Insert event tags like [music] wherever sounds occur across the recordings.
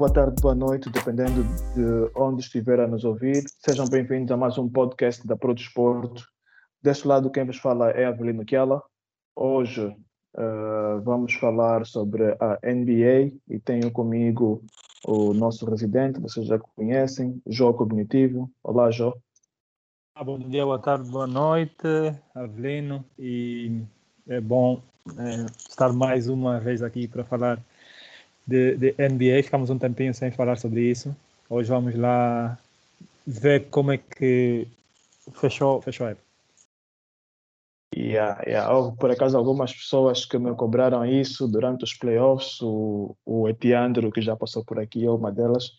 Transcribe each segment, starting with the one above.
Boa tarde, boa noite, dependendo de onde estiver a nos ouvir. Sejam bem-vindos a mais um podcast da Pro Desporto. Deste lado, quem vos fala é Avelino Kiala. Hoje uh, vamos falar sobre a NBA e tenho comigo o nosso residente, vocês já conhecem, Jô Cognitivo. Olá, Jô. Ah, bom dia, boa tarde, boa noite, Avelino. E é bom é, estar mais uma vez aqui para falar de, de NBA. Ficamos um tempinho sem falar sobre isso. Hoje vamos lá ver como é que fechou, fechou a época. Yeah, yeah. Houve, por acaso, algumas pessoas que me cobraram isso durante os playoffs. O, o Etiandro, que já passou por aqui, é uma delas.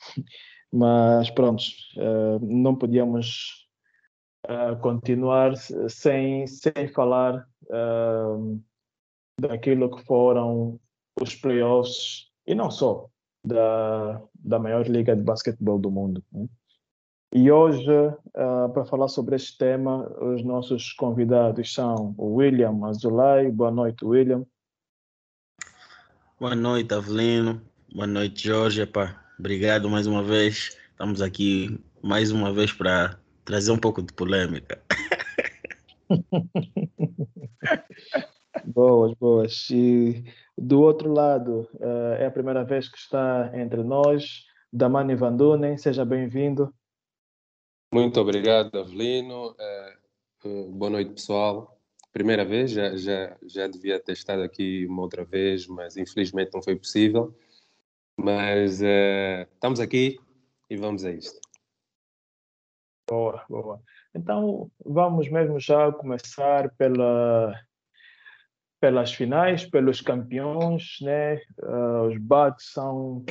[laughs] Mas, pronto, uh, não podíamos uh, continuar sem, sem falar uh, daquilo que foram os playoffs, e não só, da, da maior liga de basquetebol do mundo. Né? E hoje, uh, para falar sobre este tema, os nossos convidados são o William Azulay. Boa noite, William. Boa noite, Avelino. Boa noite, Jorge. Epá, obrigado mais uma vez. Estamos aqui mais uma vez para trazer um pouco de polêmica. [laughs] boas, boas. E do outro lado, uh, é a primeira vez que está entre nós, Damani Vandunen. Seja bem-vindo. Muito obrigado, Avelino. Uh, boa noite, pessoal. Primeira vez, já, já, já devia ter estado aqui uma outra vez, mas infelizmente não foi possível. Mas uh, estamos aqui e vamos a isto. Boa, boa. Então, vamos mesmo já começar pela, pelas finais, pelos campeões, né? Uh, os Bucks são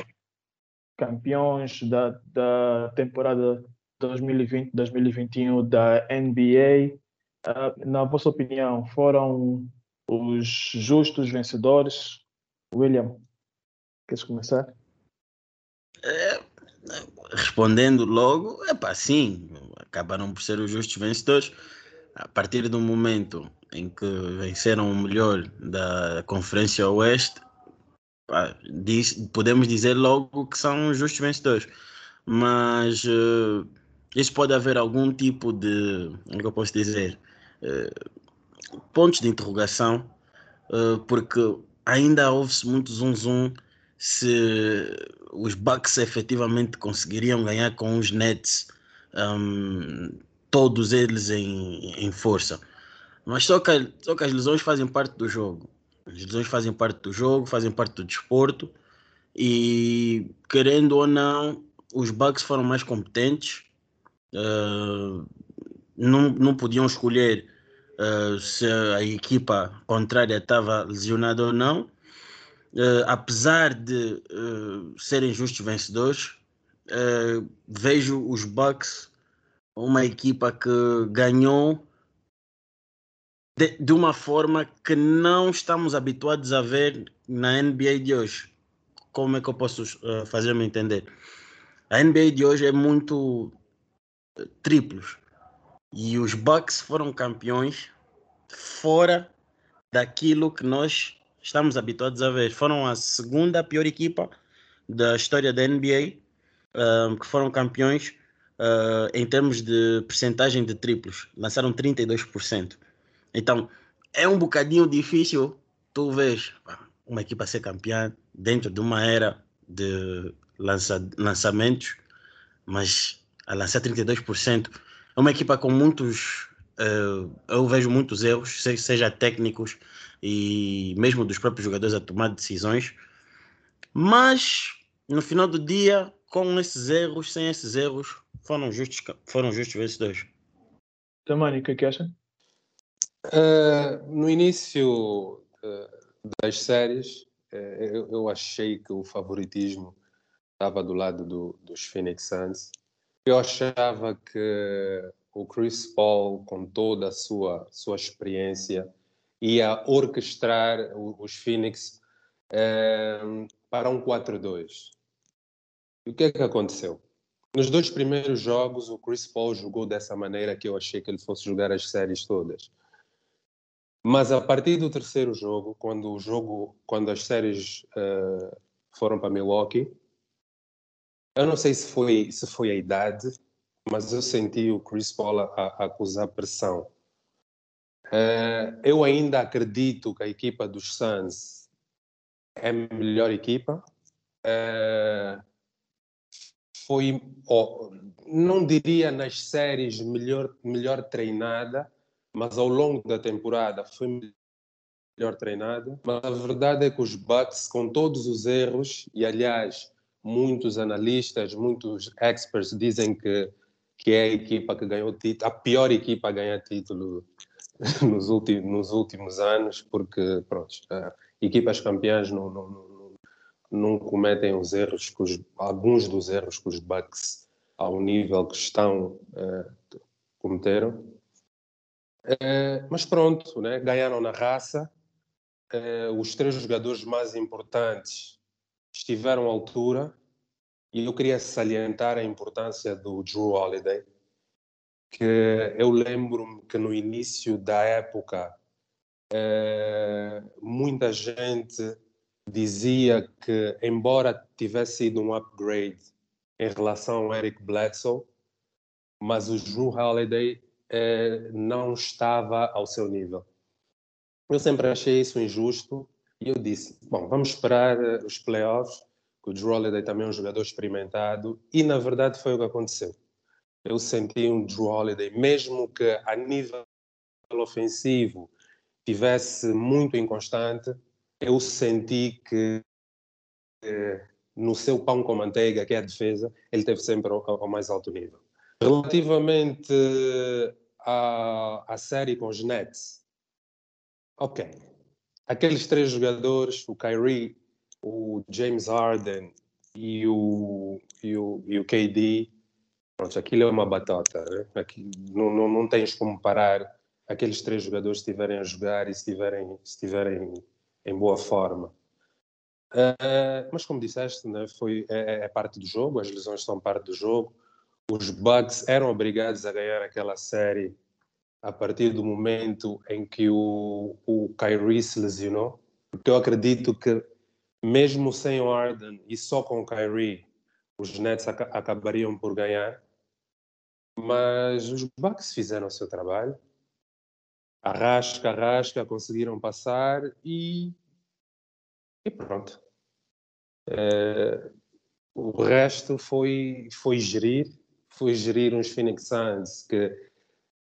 campeões da, da temporada 2020-2021 da NBA. Uh, na vossa opinião, foram os justos vencedores? William, queres começar? É, respondendo logo, é pá, sim, acabaram por ser os justos vencedores. A partir do momento em que venceram o melhor da Conferência Oeste, pá, diz, podemos dizer logo que são os justos vencedores. Mas uh, isso pode haver algum tipo de, como é que eu posso dizer, uh, pontos de interrogação, uh, porque ainda houve-se muito zum se os Bucks efetivamente conseguiriam ganhar com os Nets, um, todos eles em, em força. Mas só que, só que as lesões fazem parte do jogo. As lesões fazem parte do jogo, fazem parte do desporto. E querendo ou não, os Bucks foram mais competentes. Uh, não, não podiam escolher uh, se a equipa contrária estava lesionada ou não. Uh, apesar de serem justos vencedores, vejo os Bucks uma equipa que ganhou de, de, uma forma que não estamos habituados a ver na NBA de hoje. Como é que eu posso uh, fazer-me entender? A NBA de hoje é muito uh, triplos. E os Bucks foram campeões fora daquilo que nós estamos habituados a ver. Foram a segunda pior equipa da história da NBA, uh, eh, que foram campeões em termos de percentagem de triplos. Lançaram 32%. Então, é um bocadinho difícil tu vês uma equipa ser campeã dentro de uma era de lança, lançamentos, mas a lançar 32% é uma equipa com muitos. Uh, eu vejo muitos erros, seja técnicos e mesmo dos próprios jogadores a tomar decisões, mas no final do dia, com esses erros, sem esses erros, foram justos, foram justos vencedores. Tamani, o que é que acha? Uh, no início uh, das séries, uh, eu, eu, achei que o favoritismo estava do lado do, dos Phoenix Suns. Eu achava que o Chris Paul, com toda a sua, sua experiência, ia orquestrar os Phoenix para um 4-2. E o que é que aconteceu? Nos dois primeiros jogos, o Chris Paul jogou dessa maneira que eu achei que ele fosse jogar as séries todas. Mas a partir do terceiro jogo, quando o jogo, quando as séries uh, foram para Milwaukee, Eu não sei se foi, se foi a idade, mas eu senti o Chris Paul a, a acusar pressão. Uh, eu ainda acredito que a equipa dos Suns é a melhor equipa. Uh, foi, oh, não diria nas séries melhor, melhor treinada, mas ao longo da temporada foi melhor treinada. Mas a verdade é que os Bucks, com todos os erros, e aliás, muitos analistas, muitos experts dizem que, que é a equipa que ganhou título, a pior equipa a ganhar título [laughs] nos últimos, nos últimos anos, porque pronto, equipas campeãs não, não, não, não cometem os erros, os, alguns dos erros que os Bucks, ao nível que estão, uh, cometeram. Uh, mas pronto, né? ganharam na raça. Uh, os três jogadores mais importantes estiveram à altura e eu queria salientar a importância do Drew Holiday, que eu lembro-me que no início da época eh, muita gente dizia que, embora tivesse sido um upgrade em relação ao Eric Bledsoe, mas o Drew Holiday eh, não estava ao seu nível. Eu sempre achei isso injusto e eu disse: bom, vamos esperar uh, os playoffs, que o Drew Holiday também é um jogador experimentado, e na verdade foi o que aconteceu. Eu senti um Drew Holiday, mesmo que a nível ofensivo tivesse muito inconstante, eu senti que eh, no seu pão com manteiga, que é a defesa, ele esteve sempre ao, ao mais alto nível. Relativamente à, à série com os Nets, ok, aqueles três jogadores, o Kyrie, o James Harden e o, e o, e o KD, pronto, aquilo é uma batata. Né? Aqui, não, não, não tens como parar aqueles três jogadores estiverem a jogar e estiverem, estiverem em boa forma. Uh, mas como disseste, né, foi, é, é, parte do jogo, as lesões são parte do jogo. Os Bucks eram obrigados a ganhar aquela série a partir do momento em que o, o Kyrie se lesionou, porque eu acredito que mesmo sem o Arden e só com o Kyrie, os Nets ac acabariam por ganhar. Mas os Bucks fizeram o seu trabalho. Arrasca, arrasca, conseguiram passar e, e pronto. É, o resto foi, foi gerir, foi gerir uns Phoenix Suns que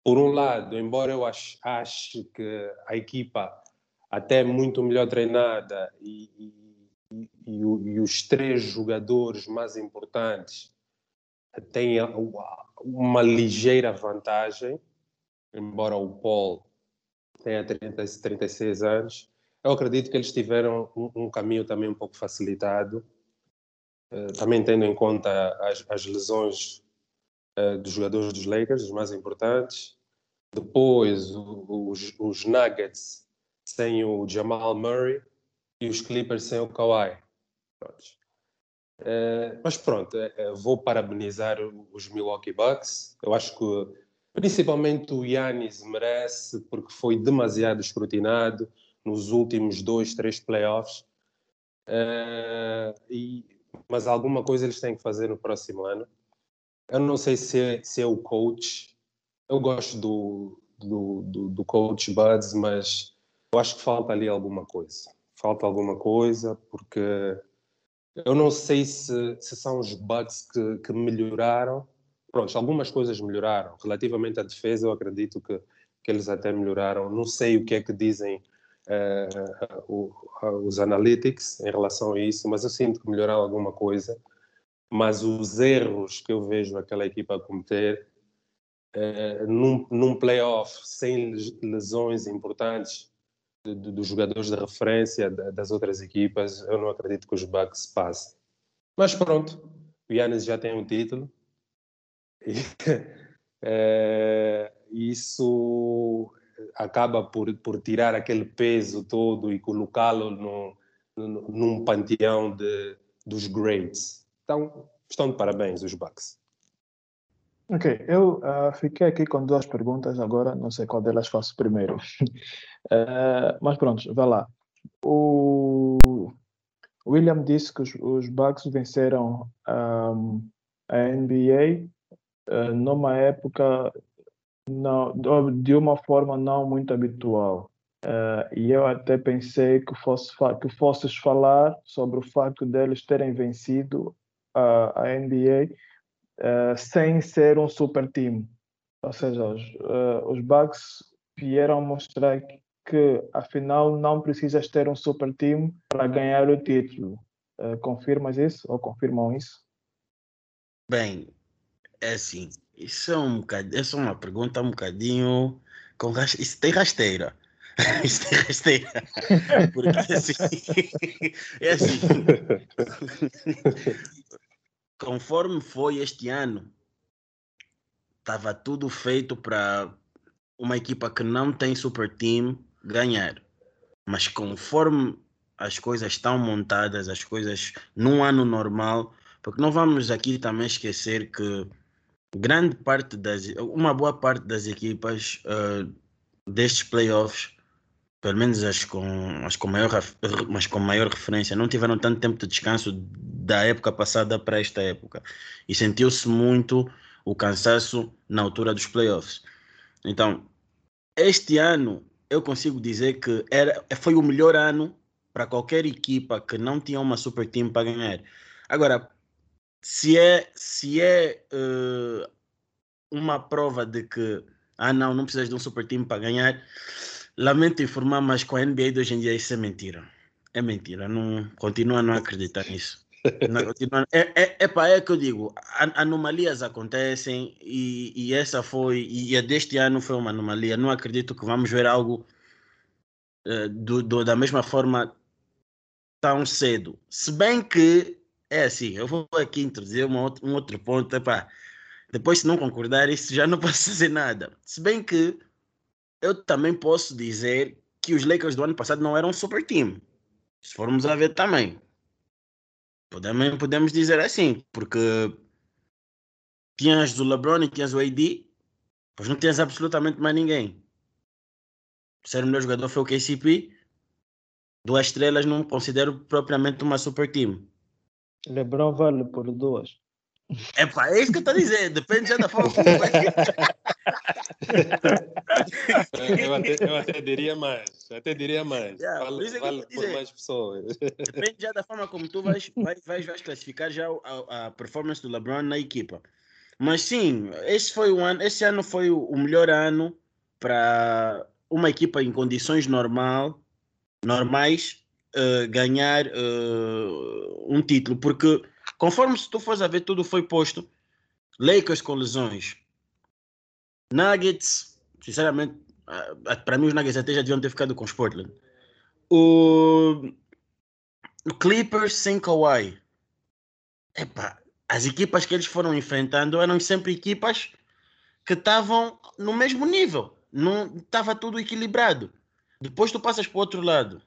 por um lado, embora eu ache, ache que a equipa até muito melhor treinada e, e, e, e os três jogadores mais importantes têm uma ligeira vantagem, embora o Paul tenha 30, 36 anos, eu acredito que eles tiveram um, um caminho também um pouco facilitado, uh, também tendo em conta as, as lesões uh, dos jogadores dos Lakers, os mais importantes. Depois, os, os, Nuggets sem o Jamal Murray e os Clippers sem o Kawhi. Uh, mas pronto, uh, vou parabenizar os Milwaukee Bucks. Eu acho que principalmente o Yannis merece, porque foi demasiado escrutinado nos últimos dois, três playoffs. E, mas alguma coisa eles têm que fazer no próximo ano. Eu não sei se é, se é o coach. Eu gosto do, do, do, do coach Buds, mas eu acho que falta ali alguma coisa. Falta alguma coisa, porque eu não sei se, se são os bugs que, que melhoraram. Pronto, algumas coisas melhoraram. Relativamente à defesa, eu acredito que, que eles até melhoraram. Não sei o que é que dizem uh, uh, os analytics em relação a isso, mas eu sinto que melhoraram alguma coisa. Mas os erros que eu vejo aquela equipa cometer, uh, num, num playoff sem lesões importantes dos jogadores de referência das outras equipas, eu não acredito que os Bucks passem. Mas pronto, o Yannis já tem um título. E, é, [laughs] isso acaba por, por tirar aquele peso todo e colocá-lo num panteão de, dos greats. Então, estão de parabéns os Bucks. Ok, eu uh, fiquei aqui com duas perguntas agora, não sei qual delas faço primeiro. uh, [laughs] mas pronto, vai lá. O, William disse que os, os Bucks venceram um, a NBA uh, numa época não, de uma forma não muito habitual. E eu até pensei que, fosse, que fosses falar sobre o facto deles terem vencido uh, a NBA uh, sem ser um super time. Ou seja, os, os Bucks vieram mostrar que, que, afinal, não precisas ter um super time para ganhar o título. confirmas isso ou confirmam isso? Bem, é assim, isso é, um essa é uma pergunta um bocadinho com isso tem rasteira. [laughs] Isso tem rasteira. Porque assim, [laughs] é assim. [laughs] Conforme foi este ano, estava tudo feito para uma equipa que não tem super team ganhar. Mas conforme as coisas estão montadas, as coisas num ano normal, porque não vamos aqui também esquecer que grande parte das, uma boa parte das equipas uh, destes playoffs, pelo menos as com, as com maior, mas com maior referência, não tiveram tanto tempo de descanso da época passada para esta época. E sentiu-se muito o cansaço na altura dos playoffs. Então, este ano eu consigo dizer que era, foi o melhor ano para qualquer equipa que não tinha uma super team para ganhar. Agora, se é, se é uh, uma prova de que, ah não, não precisas de um super time para ganhar, lamento informar, mas com a NBA de hoje em dia isso é mentira. É mentira, não, continua a não acreditar nisso. Não, continua, é, é, é, pá, é que eu digo, anomalias acontecem e, e essa foi, e a deste ano foi uma anomalia. Não acredito que vamos ver algo uh, do, do, da mesma forma tão cedo. Se bem que é assim, eu vou aqui introduzir uma, um outro ponto. Epá, depois, se não concordar, isso já não [laughs] posso fazer nada. Se bem que eu também posso dizer que os Lakers do ano passado não eram um super time. Se formos a ver também. Podemos, podemos dizer assim, porque tinhas o LeBron e tinhas o AD, pois não tinhas absolutamente mais ninguém. O ser o melhor jogador foi o KCP. Duas estrelas não considero propriamente uma super time. LeBron vale por duas. É pá, é isso que eu estou a dizer. Depende já da forma como vai. eu, até, eu até diria mais. Até diria mais. Yeah, vale, é vale por mais pessoas. Depende já da forma como tu vais, vais, vais, vais classificar já a, a, performance do LeBron na equipa. Mas sim, esse foi o ano, esse ano foi o melhor ano para uma equipa em condições normal, normais uh, ganhar uh, um título, porque conforme se tu fores a ver, tudo foi posto. Lakers com lesões. Nuggets, sinceramente, para mim os Nuggets até já deviam ter ficado com os Portland. O, o Clippers sem Kawhi. Epá, as equipas que eles foram enfrentando eram sempre equipas que estavam no mesmo nível. Não estava tudo equilibrado. Depois tu passas para o outro lado.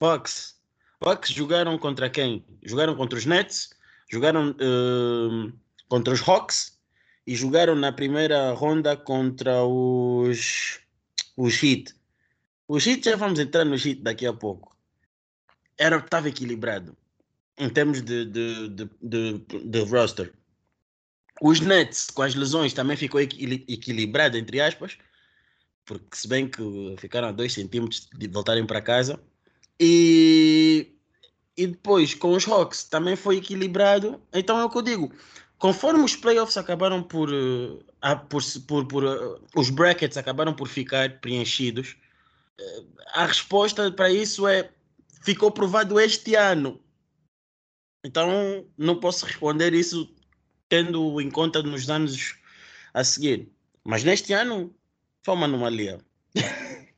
Bucks. Bucks jogaram contra quem? Jogaram contra os Nets, jogaram uh, contra os Hawks e jogaram na primeira ronda contra os, os Heat. Os Heat já vamos entrar no Heat daqui a pouco. Era, estava equilibrado em termos de, de, de, de, de roster. Os Nets, com as lesões, também ficou equilibrado, entre aspas, porque se bem que ficaram a 2 centímetros de voltarem para casa. E, e depois com os Hawks também foi equilibrado. Então é o que eu digo. Conforme os playoffs acabaram por, uh, por, por, por uh, os brackets acabaram por ficar preenchidos, uh, a resposta para isso é ficou provado este ano. Então não posso responder isso tendo em conta nos anos a seguir. Mas neste ano foi uma anomalia. [laughs]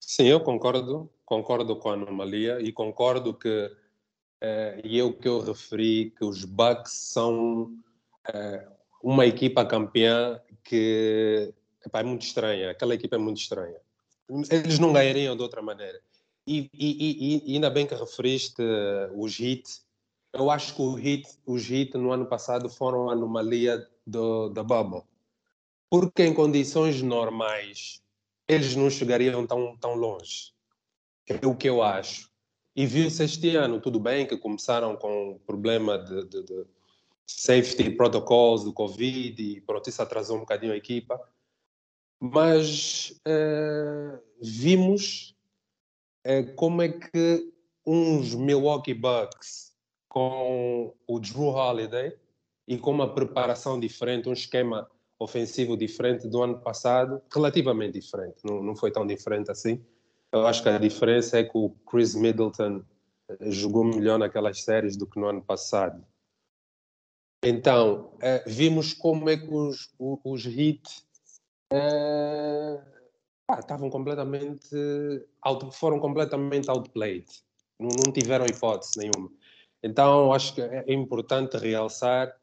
Sim, eu concordo concordo com a anomalia e concordo que, uh, e eu que eu referi, que os Bucks são uh, uma equipa campeã que epá, é muito estranha. Aquela equipa é muito estranha. Eles não ganhariam de outra maneira. E, e, e, ainda bem que referiste uh, os Heat. Eu acho que Heat, os Heat no ano passado foram a anomalia do, da bubble. Porque em condições normais eles não chegariam tão, tão longe é o que eu acho. E viu-se este ano, tudo bem, que começaram com problema de, de, de safety protocols do Covid e pronto, isso atrasou um bocadinho a equipa. Mas uh, vimos uh, como é que uns Milwaukee Bucks com o Drew Holiday e com uma preparação diferente, um esquema ofensivo diferente do ano passado, relativamente diferente, não, não foi tão diferente assim. Eu acho que a diferença é que o Chris Middleton eh, jogou melhor naquelas séries do que no ano passado. Então, eh, vimos como é que os, os, os Heat eh, ah, estavam completamente, out, foram completamente outplayed. Não, não tiveram hipótese nenhuma. Então, acho que é importante realçar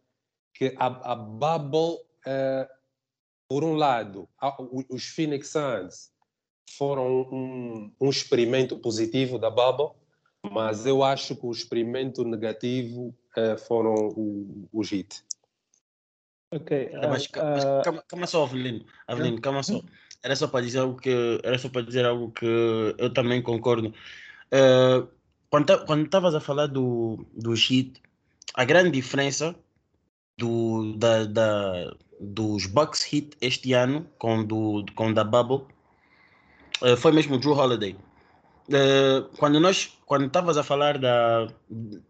que a, a bubble, por um lado, a, os Phoenix Suns foram um, um, experimento positivo da bubble, mas eu acho que o experimento negativo uh, foram o, os Heat. Ok. Uh, mas, mas calma, calma, só, Avelino. Avelino, calma só. Era só para dizer algo que era só para dizer algo que eu também concordo. Uh, quando estavas a falar do, do Heat, a grande diferença do, da, da, dos Bucks Hit este ano com do com da Bubble uh, foi mesmo o Drew Holiday. Uh, quando nós quando estavas a falar da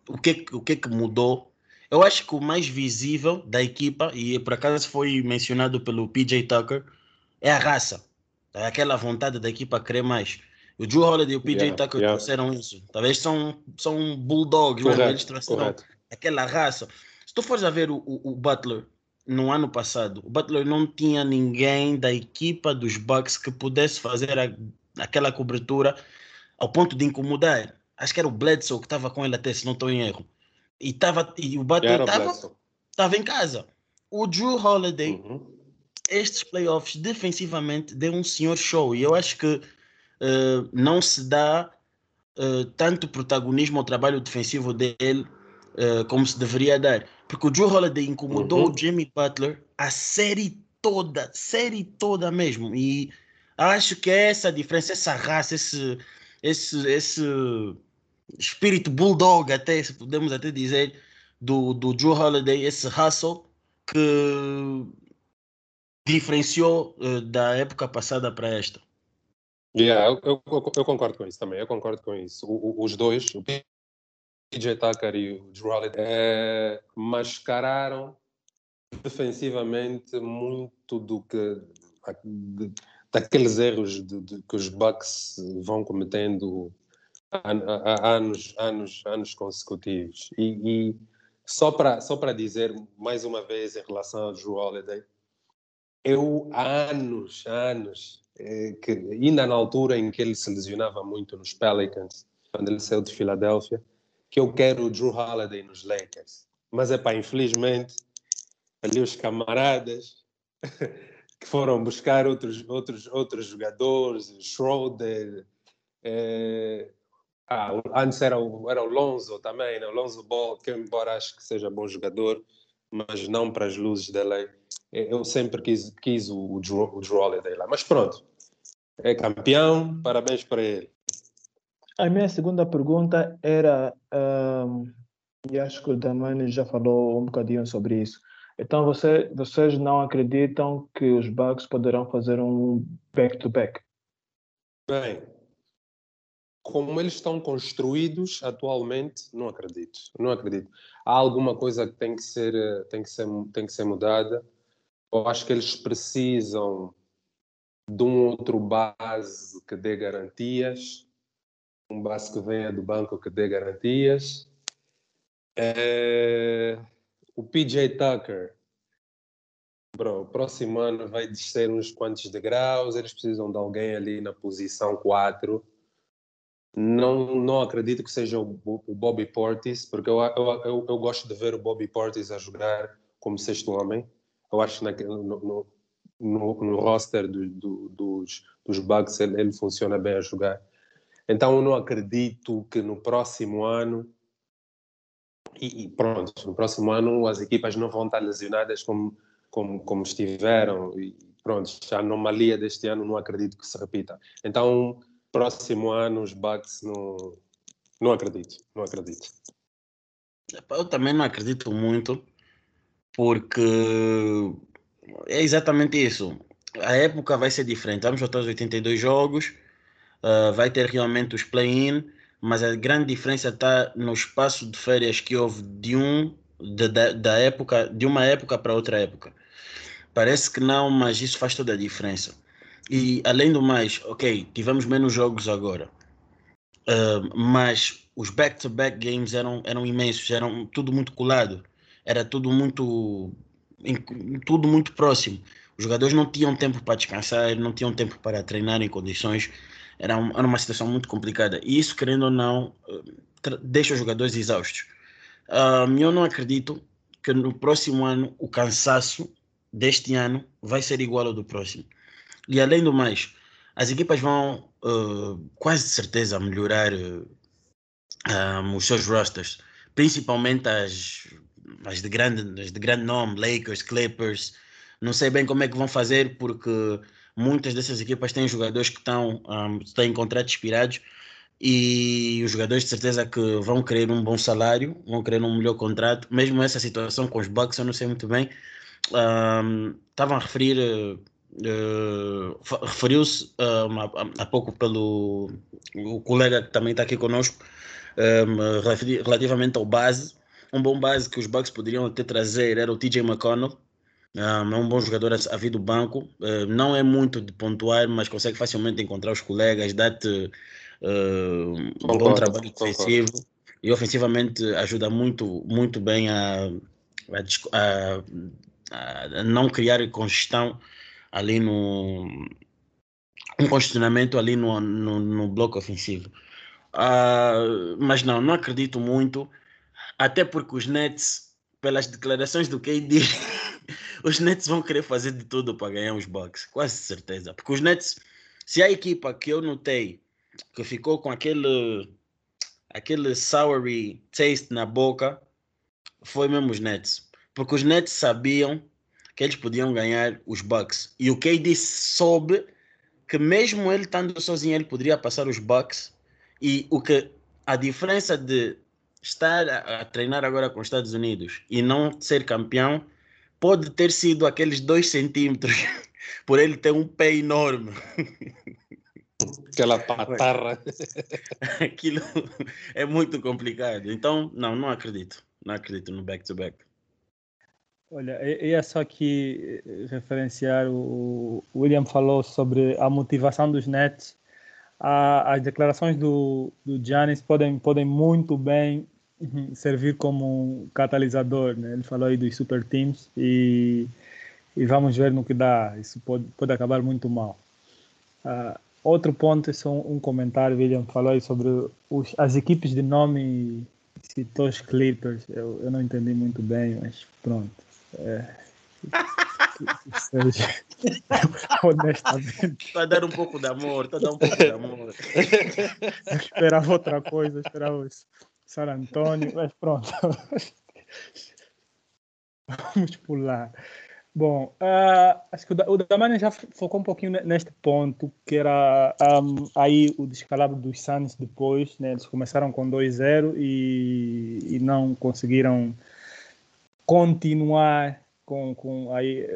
o que o que que mudou, eu acho que o mais visível da equipa e por acaso foi mencionado pelo PJ Tucker é a raça, é aquela vontade da equipa querer mais. O Drew Holiday e o PJ yeah, Tucker yeah. trouxeram isso. Talvez são, são bulldogs, correto, eles trouxeram correto. aquela raça. Se tu fores a ver o, o, o, Butler no ano passado, o Butler não tinha ninguém da equipa dos Bucks que pudesse fazer a, aquela cobertura ao ponto de incomodar. Acho que era o Bledsoe que estava com ele até, se não estou em erro. E, tava, e o Butler estava em casa. O Drew Holiday, uhum. estes playoffs, defensivamente, deu um senhor show. E eu acho que uh, não se dá uh, tanto protagonismo ao trabalho defensivo dele uh, como se deveria dar. Porque o Joe Holiday incomodou uhum. o Jimmy Butler a série toda, série toda mesmo. E acho que é essa diferença, essa raça, esse, esse, esse espírito bulldog, até se podemos até dizer, do, do Joe Holiday, esse hustle que diferenciou uh, da época passada para esta. Yeah, eu, eu, eu, concordo com isso também, eu concordo com isso. O, o, os dois, o PJ Tucker e o Drew Holiday é, mascararam defensivamente muito do que de, daqueles erros de, de, que os Bucks vão cometendo há, anos, anos, anos consecutivos. E, e só para só para dizer mais uma vez em relação ao Drew Holiday, eu há anos, anos, é, que ainda na altura em que ele se lesionava muito nos Pelicans, quando ele saiu de Filadélfia, que eu quero o Drew Holiday nos Lakers. Mas é pá, infelizmente, ali os camaradas [laughs] que foram buscar outros, outros, outros jogadores, Schroeder, é... ah, antes era o, era o Lonzo também, né? o Lonzo Ball, que embora acho que seja bom jogador, mas não para as luzes da lei. Eu sempre quis, quis o, o, Drew, o Drew Holiday lá. Mas pronto, é campeão, parabéns para ele. A minha segunda pergunta era, um, e acho que o Damani já falou um bocadinho sobre isso. Então, você, vocês não acreditam que os Bucks poderão fazer um back-to-back? -back? Bem, como eles estão construídos atualmente, não acredito. Não acredito. Há alguma coisa que tem que ser, tem que ser, tem que ser mudada. Eu acho que eles precisam de um outro base que dê garantias um base que venha do banco que dê garantias. É, o PJ Tucker, bro, próximo ano vai descer uns quantos degraus, eles precisam de alguém ali na posição 4. Não, não acredito que seja o, o Bobby Portis, porque eu, eu, eu, eu, gosto de ver o Bobby Portis a jogar como sexto homem. Eu acho que no, no, no, no roster do, do, dos, dos Bucks ele, ele funciona bem a jogar. Então eu não acredito que no próximo ano e, pronto, no próximo ano as equipas não vão estar lesionadas como, como, como estiveram e pronto, a anomalia deste ano não acredito que se repita. Então, próximo ano os Bucks não, Não acredito, não acredito. Eu também não acredito muito, porque é exatamente isso. A época vai ser diferente. Vamos voltar aos 82 jogos, uh, vai ter realmente os play-in, mas a grande diferença está no espaço de férias que houve de um de, da, da época de uma época para outra época. Parece que não, mas isso faz toda a diferença. E além do mais, ok, tivemos menos jogos agora, uh, mas os back-to-back -back games eram, eram imensos, eram tudo muito colado, era tudo muito, tudo muito próximo. Os jogadores não tinham tempo para descansar, não tinham tempo para treinar em condições, era, um, era uma situação muito complicada. E isso, querendo ou não, uh, deixa os jogadores exaustos. Uh, eu não acredito que no próximo ano o cansaço deste ano vai ser igual ao do próximo. E além do mais, as equipas vão uh, quase de certeza melhorar uh, um, os seus rosters, principalmente as, as, de grande, as de grande nome, Lakers, Clippers. Não sei bem como é que vão fazer, porque muitas dessas equipas têm jogadores que estão, um, têm contratos expirados e os jogadores de certeza que vão querer um bom salário, vão querer um melhor contrato. Mesmo essa situação com os Bucks, eu não sei muito bem. Um, estavam a referir Uh, referiu-se há, há, pouco pelo o colega que também está aqui conosco um, relativamente ao base um bom base que os Bucks poderiam até trazer era o TJ McConnell um, é um bom jogador a, vir do banco. Uh, não é muito de pontuar mas consegue facilmente encontrar os colegas dá-te um bom trabalho defensivo. E ofensivamente ajuda muito muito bem a, a, a não criar congestão ali no um questionamento ali no, no, no bloco ofensivo. Uh, mas não, não acredito muito, até porque os Nets, pelas declarações do KD, [laughs] os Nets vão querer fazer de tudo para ganhar os Bucks, quase certeza. Porque os Nets, se a equipa que eu notei que ficou com aquele aquele soury taste na boca, foi mesmo os Nets. Porque os Nets sabiam que eles podiam ganhar os Bucks. E o KD soube que mesmo ele estando sozinho, ele poderia passar os Bucks. E o que a diferença de estar a, a treinar agora com os Estados Unidos e não ser campeão pode ter sido aqueles dois centímetros [laughs] por ele ter um pé enorme. Aquela patarra. [laughs] Aquilo é muito complicado. Então, não, não acredito. Não acredito no back-to-back. back to back Olha, é só aqui eh, referenciar o, William falou sobre a motivação dos Nets. as declarações do, do Giannis podem, podem muito bem servir como um catalisador. Né? Ele falou aí dos super teams e, e vamos ver no que dá. Isso pode, pode acabar muito mal. Uh, outro ponto, é só um, um comentário. William falou aí sobre os, as equipes de nome citou os Clippers. Eu, eu não entendi muito bem, mas pronto. É, [laughs] honestamente. Para dar um pouco de amor, para dar um pouco de amor. Eu esperava outra coisa, esperava San Antônio, [laughs] mas pronto. Vamos pular. Bom, uh, acho que o, Damani já focou um pouquinho neste ponto, que era um, aí o descalabro dos Suns depois, né? Eles começaram com 2-0 e, e não conseguiram continuar com, com aí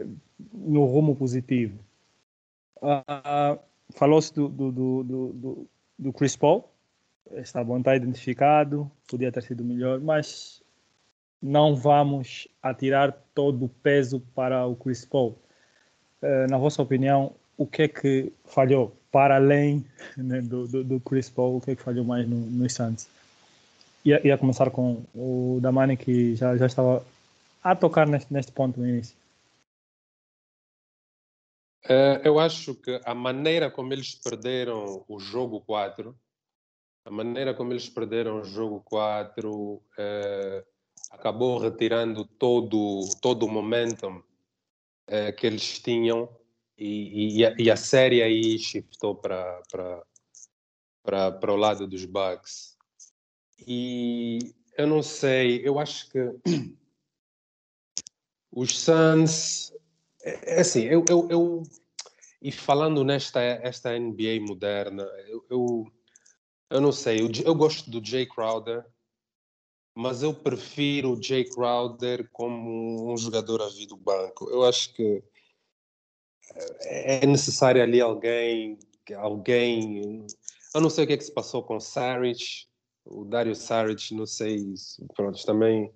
no rumo positivo. Uh, Falou-se do, do, do, do, do Chris Paul, está bom, está identificado, podia ter sido melhor, mas não vamos atirar todo o peso para o Chris Paul. Uh, na vossa opinião, o que é que falhou para além né, do, do, do, Chris Paul? O que é que falhou mais no, no Santos? Ia, ia começar com o Damani, que já, já estava a tocar neste, neste ponto no início? Uh, eu acho que a maneira como eles perderam o jogo 4, a maneira como eles perderam o jogo 4 uh, eh, acabou retirando todo, todo o momentum uh, que eles tinham e, e, a, e, a, série aí shiftou para para o lado dos Bucks. E eu não sei, eu acho que [clears throat] os Suns, é, é assim, eu, eu, eu, e falando nesta esta NBA moderna, eu, eu, Eu não sei, eu gosto do Jay Crowder, mas eu prefiro o Jay Crowder como um jogador a vir do banco. Eu acho que é necessário ali alguém, alguém. Eu não sei o que é que se passou com o Saric, o Dario Saric, não sei, pronto, também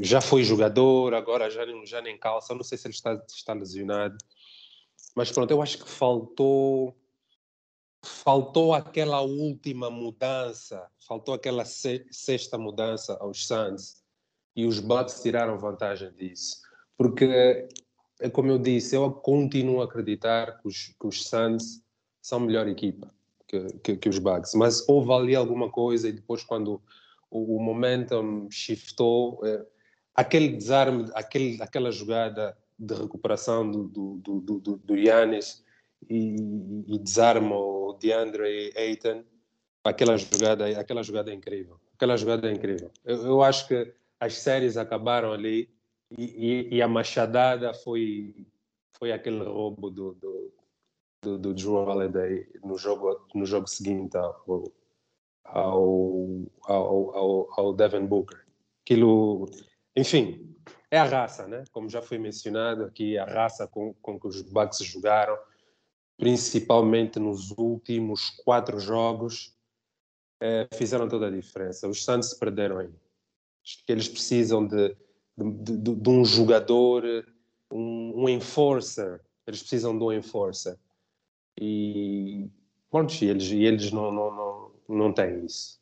já foi jogador, agora já, já nem calça, eu não sei se ele está, está lesionado. Mas pronto, eu acho que faltou faltou aquela última mudança, faltou aquela sexta mudança aos Suns e os Bucks tiraram vantagem disso. Porque, é como eu disse, eu continuo a acreditar que os, que os Suns são melhor equipa que, que, que, os Bucks, mas houve ali alguma coisa e depois quando o, o momentum shiftou, é, aquele desarme, aquele, aquela jogada de recuperação do, do, do, do, do Giannis e, e desarma o DeAndre Ayton. Aquela jogada, aquela jogada é incrível. Aquela jogada é incrível. Eu, eu acho que as séries acabaram ali e, e, e, a machadada foi foi aquele roubo do, do, do, do Drew Holiday no jogo no jogo seguinte ao ao, ao, ao, Devin Booker. Aquilo, enfim, é a raça, né? Como já foi mencionado aqui, a raça com, com que os Bucks jogaram principalmente nos últimos quatro jogos, eh, fizeram toda a diferença. Os Santos perderam aí. Acho que eles precisam de, de, de, de um jogador, um, um, enforcer. Eles precisam de um enforcer. E, bom, e eles, e eles não, não, não, não têm isso.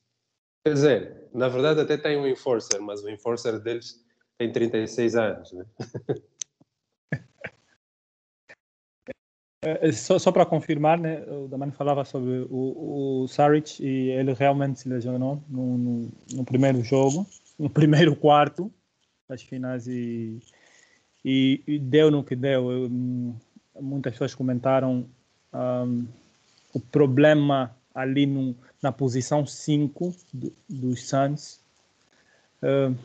Quer dizer, na verdade até tem um enforcer, mas o enforcer deles tem 36 anos. Né? [laughs] É, é, só, só para confirmar, né, o Damani falava sobre o, o Saric e ele realmente se lesionou no, no, no, primeiro jogo, no [laughs] primeiro quarto das finais e, e, e deu no que deu. Eu, muitas pessoas comentaram um, o problema ali no, na posição 5 do, dos Suns. Uh,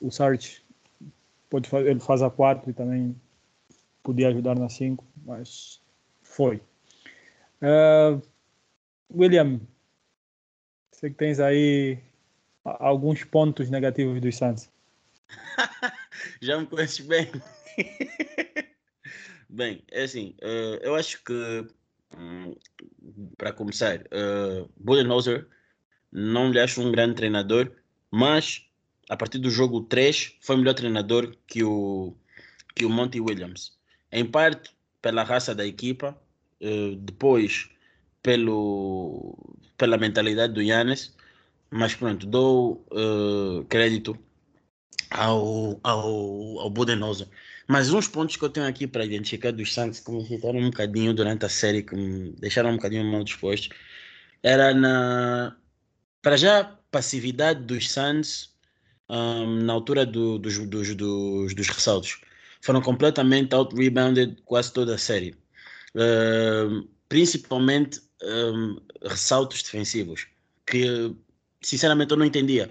o Saric pode ele faz a quarto e também podia ajudar na 5, mas foi. Uh, William, sei que tens aí alguns pontos negativos dos Santos. [laughs] Já me conheces bem. [laughs] bem, é assim, uh, eu acho que, um, para começar, uh, Budenholzer não lhe acho um grande treinador, mas a partir do jogo 3 foi melhor treinador que o, que o Monty Williams. Em parte pela raça da equipa, depois pelo, pela mentalidade do Yannis, mas pronto, dou uh, crédito ao, ao, ao Budenholzer. Mas uns pontos que eu tenho aqui para identificar dos Santos que me irritaram um bocadinho durante a série, que me deixaram um bocadinho mal disposto, era na. Para já, passividade dos Suns um, na altura do, dos, dos, dos, dos ressaltos foram completamente out-rebounded quase toda a série. Principalmente um, ressaltos defensivos, que sinceramente eu não entendia.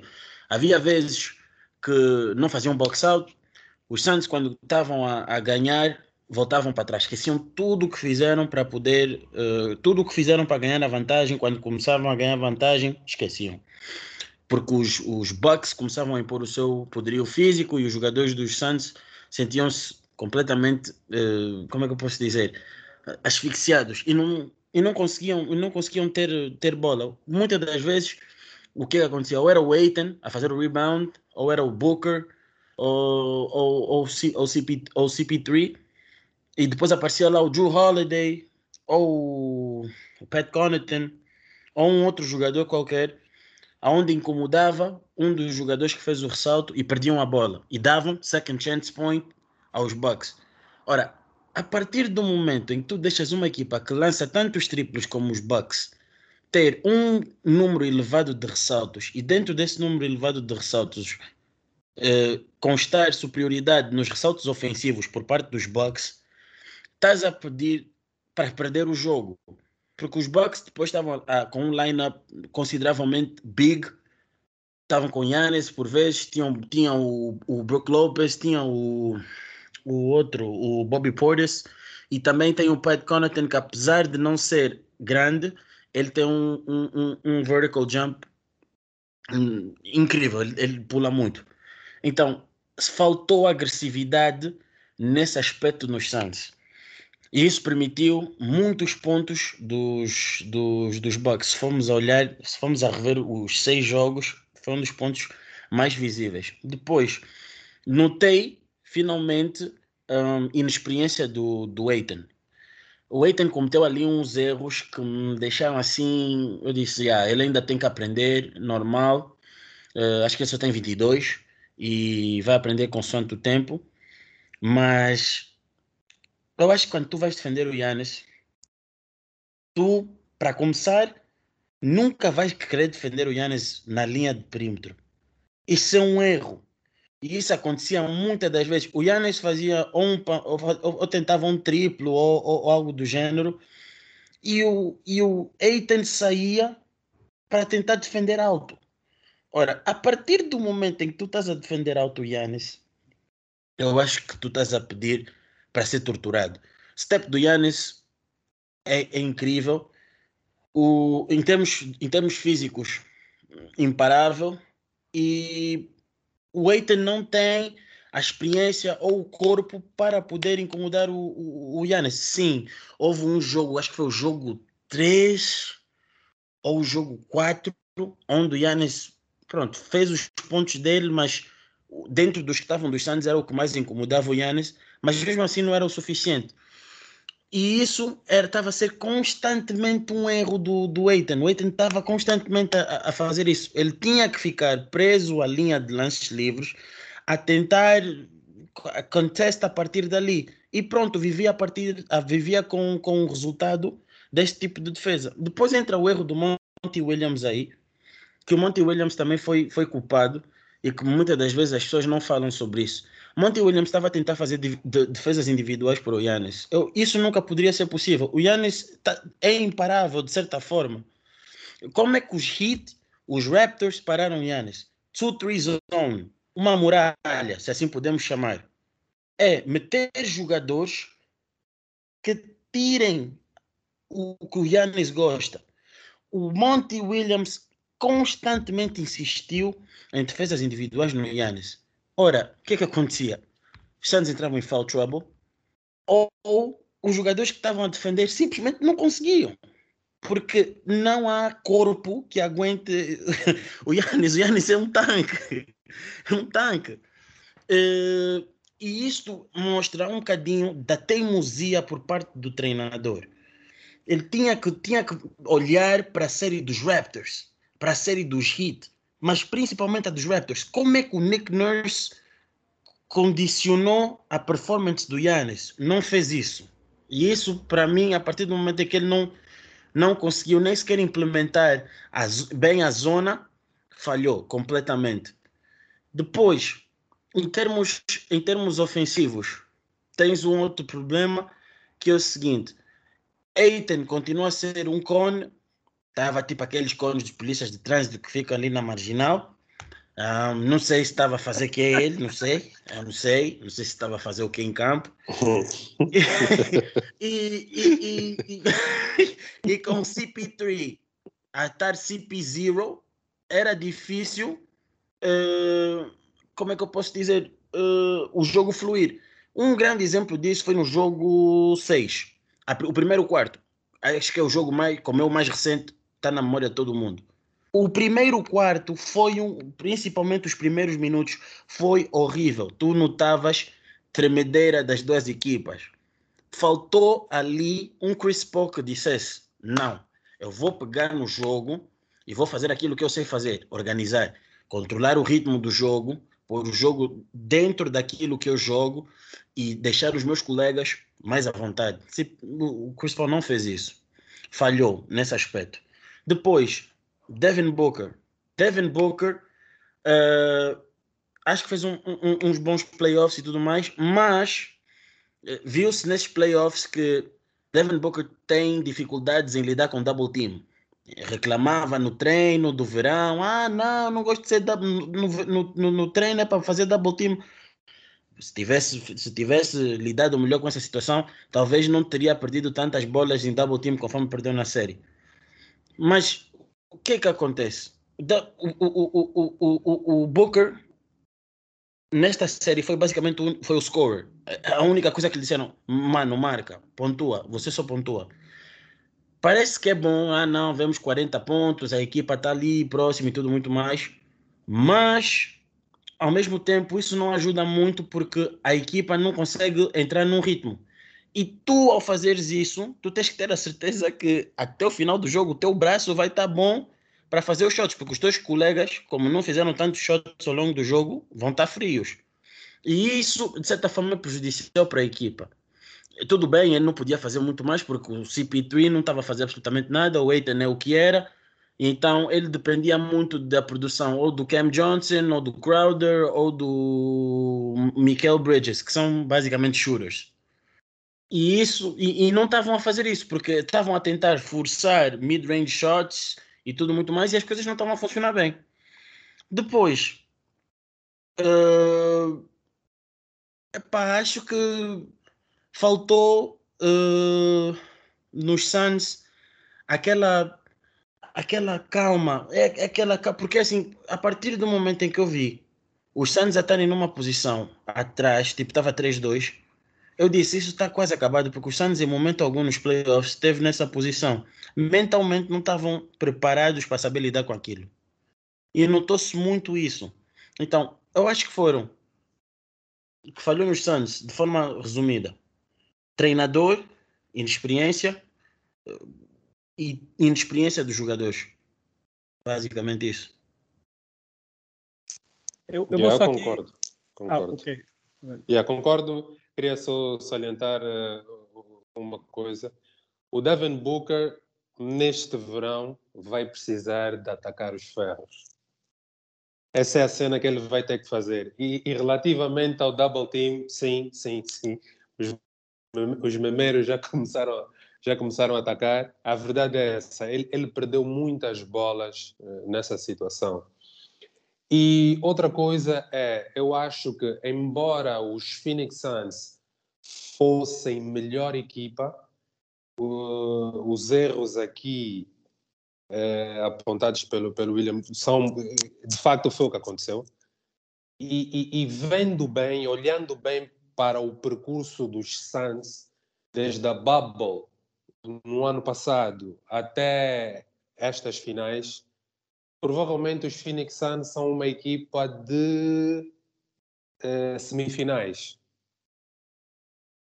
Havia vezes que não faziam box-out, os Santos, quando estavam a, a, ganhar, voltavam para trás, esqueciam tudo o que fizeram para poder, uh, tudo o que fizeram para ganhar a vantagem, quando começavam a ganhar vantagem, esqueciam. Porque os, os Bucks começavam a impor o seu poderio físico e os jogadores dos Santos sentiam-se completamente, uh, como é que eu posso dizer, asfixiados e não, e não conseguiam, não conseguiam ter, ter bola. Muitas das vezes o que acontecia? Ou era o Aiton a fazer o rebound, ou era o Booker, ou, ou, ou, ou, CP, ou CP3, e depois aparecia lá o Drew Holiday, ou o Pat Connaughton, ou um outro jogador qualquer, aonde incomodava um dos jogadores que fez o ressalto e perdiam a bola e davam second chance point aos Bucks. Ora, a partir do momento em que tu deixas uma equipa que lança tantos triplos como os Bucks ter um número elevado de ressaltos e dentro desse número elevado de ressaltos eh, constar superioridade nos ressaltos ofensivos por parte dos Bucks, estás a pedir para perder o jogo. Porque os Bucks depois estavam ah, com um lineup consideravelmente big estavam com Yannis por vezes, tinham, tinham o, o Brook Lopez, tinham o, o outro, o Bobby Portis, e também tem o Pat Connaughton, que apesar de não ser grande, ele tem um, um, um vertical jump incrível, ele, ele pula muito. Então, faltou agressividade nesse aspecto nos Suns. E isso permitiu muitos pontos dos, dos, dos Bucks. Se formos a olhar, se formos a rever os seis jogos, foi um dos pontos mais visíveis. Depois, notei finalmente um, inexperiência do, do Aiton. O Aiton cometeu ali uns erros que me deixaram assim. Eu disse, ah, ele ainda tem que aprender, normal. Uh, acho que ele só tem 22 e vai aprender consoante o tempo. Mas eu acho que quando tu vais defender o Yannis, tu, para começar, nunca vais querer defender o Yannis na linha de perímetro. Isso é um erro. E isso acontecia muitas das vezes. O Yannis fazia ou, um, ou, ou, tentava um triplo ou, ou, algo do gênero, e o, e o Eitan saía para tentar defender alto. Ora, a partir do momento em que tu estás a defender alto o Yannis, eu acho que tu estás a pedir para ser torturado. Step do Yannis é, é incrível. O, em, termos, em termos físicos, imparável. E o Eitan não tem a experiência ou o corpo para poder incomodar o, o, o. Sim, houve um jogo, acho que foi o jogo 3 ou o jogo 4, onde o Yannis pronto, fez os pontos dele, mas dentro dos que estavam dos Santos era o que mais incomodava o Yannis mas mesmo assim não era o suficiente. E isso estava a ser constantemente um erro do, do Eitan. O Eitan estava constantemente a, a, fazer isso. Ele tinha que ficar preso à linha de lances livres, a tentar contest a partir dali. E pronto, vivia a partir, vivia com, com o resultado deste tipo de defesa. Depois entra o erro do Monty Williams aí, que o Monty Williams também foi, foi culpado e que muitas das vezes as pessoas não falam sobre isso. Monty Williams estava a tentar fazer de, de, defesas individuais para o Yannis. Eu, isso nunca poderia ser possível. O Yannis tá, é imparável, de certa forma. Como é que os Heat, os Raptors, pararam o Yannis? 2-3 zone, uma muralha, se assim podemos chamar. É meter jogadores que tirem o que o Yannis gosta. O Monty Williams constantemente insistiu em defesas individuais no Yannis. Ora, o que é que acontecia? Os Santos entravam em foul trouble ou, ou os jogadores que estavam a defender simplesmente não conseguiam. Porque não há corpo que aguente [laughs] o Yannis. O Yannis é um tanque. É [laughs] um tanque. Uh, e isto mostra um bocadinho da teimosia por parte do treinador. Ele tinha que, tinha que olhar para a série dos Raptors, para a série dos Heat, mas principalmente a dos Raptors. Como é que o Nick Nurse condicionou a performance do Yannis? Não fez isso. E isso, para mim, a partir do momento em que ele não, não conseguiu nem sequer implementar a, bem a zona, falhou completamente. Depois, em termos, em termos ofensivos, tens um outro problema que é o seguinte: Aiton continua a ser um cone Estava tipo aqueles cones de polícias de trânsito que ficam ali na marginal. Um, não sei se estava a fazer que é ele, não sei. Eu não sei. Não sei se estava a fazer o que em campo. [laughs] e, e, e, e, com CP3 a estar CP0 era difícil. Uh, como é que eu posso dizer? Uh, o jogo fluir. Um grande exemplo disso foi no jogo 6, o primeiro quarto. Acho que é o jogo mais, como é o mais recente, está na memória de todo mundo. O primeiro quarto foi um, principalmente os primeiros minutos, foi horrível. Tu notavas tremedeira das duas equipas. Faltou ali um Chris Paul que dissesse: Não, eu vou pegar no jogo e vou fazer aquilo que eu sei fazer, organizar, controlar o ritmo do jogo, pôr o jogo dentro daquilo que eu jogo e deixar os meus colegas mais à vontade. O Chris Paul não fez isso. Falhou nesse aspecto. Depois, Devin Booker. Devin Booker, uh, acho que fez um, um, uns bons playoffs e tudo mais, mas uh, viu-se nesses playoffs que Devin Booker tem dificuldades em lidar com double team. Reclamava no treino do verão: ah, não, não gosto de ser double, no, no, no, no treino é para fazer double team se tivesse, se tivesse lidado melhor com essa situação, talvez não teria perdido tantas bolas em double team conforme perdeu na série. Mas o que é que acontece? Da, o, o, o, o, Booker nesta série foi basicamente foi o scorer. A única coisa que disseram, mano, marca, pontua, você só pontua. Parece que é bom, ah não, vemos 40 pontos, a equipa está ali próxima e tudo muito mais, mas ao mesmo tempo isso não ajuda muito porque a equipa não consegue entrar num ritmo. E tu, ao fazeres isso, tu tens que ter a certeza que até o final do jogo o teu braço vai estar tá bom para fazer os shots, porque os teus colegas, como não fizeram tantos shots ao longo do jogo, vão estar frios. E isso, de certa forma, é prejudicial para a equipa. Tudo bem, ele não podia fazer muito mais, porque o CP3 não estava fazer absolutamente nada, o Aiton é o que era, então ele dependia muito da produção ou do Cam Johnson, ou do Crowder, ou do Michael Bridges, que são basicamente shooters. E isso e, e não estavam a fazer isso, porque estavam a tentar forçar mid-range shots e tudo muito mais, e as coisas não estavam a funcionar bem. Depois, uh, epá, acho que faltou uh, nos Suns aquela aquela calma, é, aquela porque assim, a partir do momento em que eu vi os Suns a estarem numa posição atrás, tipo estava 3-2, eu disse, isso está quase acabado, porque os Suns em momento algum nos playoffs esteve nessa posição. Mentalmente não estavam preparados para saber lidar com aquilo. E notou-se muito isso. Então, eu acho que foram que falhou nos Suns, de forma resumida. Treinador, inexperiência e inexperiência dos jogadores. Basicamente isso. Eu, eu yeah, concordo. Aqui... Concordo. Ah, okay. yeah, concordo queria só salientar uh, uma coisa. O Devin Booker, neste verão, vai precisar de atacar os ferros. Essa é a cena que ele vai ter que fazer. E, e relativamente ao double team, sim, sim, sim. Os, os memeiros já [laughs] começaram, já começaram a atacar. A verdade é essa. Ele, ele perdeu muitas bolas uh, nessa situação. E outra coisa é, eu acho que, embora os Phoenix Suns fossem melhor equipa, uh, os erros aqui uh, apontados pelo, pelo William são, de facto, foi o que aconteceu. E, e, e vendo bem, olhando bem para o percurso dos Suns, desde a bubble no ano passado até estas finais, provavelmente os Phoenix Suns são uma equipa de uh, semifinais.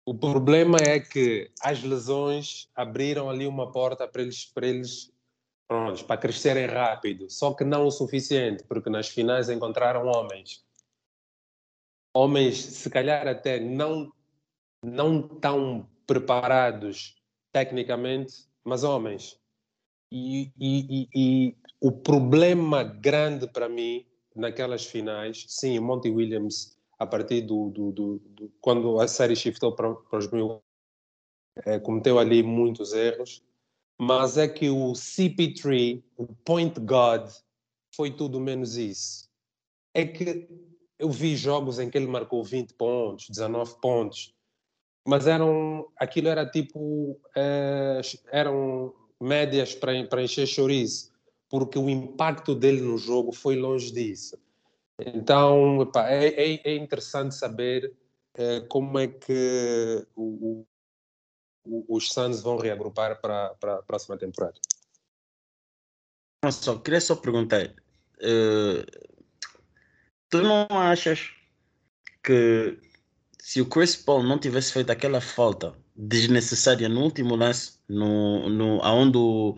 O problema é que as lesões abriram ali uma porta para eles, para eles pronto, para crescerem rápido, só que não o suficiente, porque nas finais encontraram homens. Homens, se calhar até não, não tão preparados tecnicamente, mas homens. E, e, e, o problema grande para mim naquelas finais, sim, o Monty Williams, a partir do, do, do, do quando a série shiftou para, para os mil, é, cometeu ali muitos erros, mas é que o CP3, o Point God, foi tudo menos isso. É que eu vi jogos em que ele marcou 20 pontos, 19 pontos, mas eram aquilo era tipo é, eram médias para, encher chouriço, porque o impacto dele no jogo foi longe disso. Então, é, é, é, interessante saber é, como é que o, o, os Suns vão reagrupar para, para a próxima temporada. Só, queria só perguntar, uh, tu não achas que se o Chris Paul não tivesse feito aquela falta desnecessária no último lance, no, no, onde o,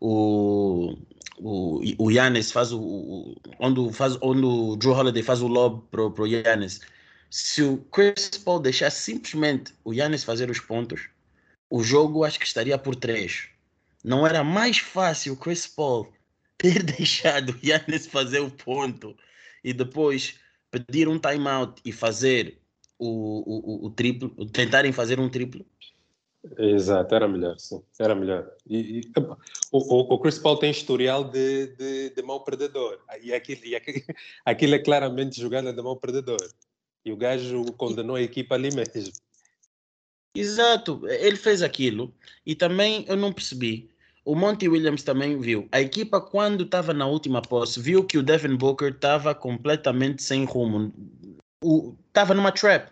o, o, o Yannis faz o, o, onde, faz, onde o Drew Holiday faz o lob pro, pro Yannis, se o Chris Paul deixar simplesmente o Yannis fazer os pontos, o jogo acho que estaria por três. Não era mais fácil o Chris Paul [laughs] ter deixado o Yannis fazer o ponto e depois pedir um timeout e fazer o, o, o triplo, tentarem fazer um triplo? Exato, era melhor, sim, era melhor. E, e o, o, Chris Paul tem historial de, de, de mão perdedor, e, aquilo, e aquilo, [laughs] aquilo é claramente jogada de mão perdedor. E o gajo condenou a equipa ali mesmo. Exato, ele fez aquilo. E também eu não percebi. o Monty Williams também viu. A equipa, quando estava na última posse, viu que o Devin Booker estava completamente sem rumo. Estava numa trap.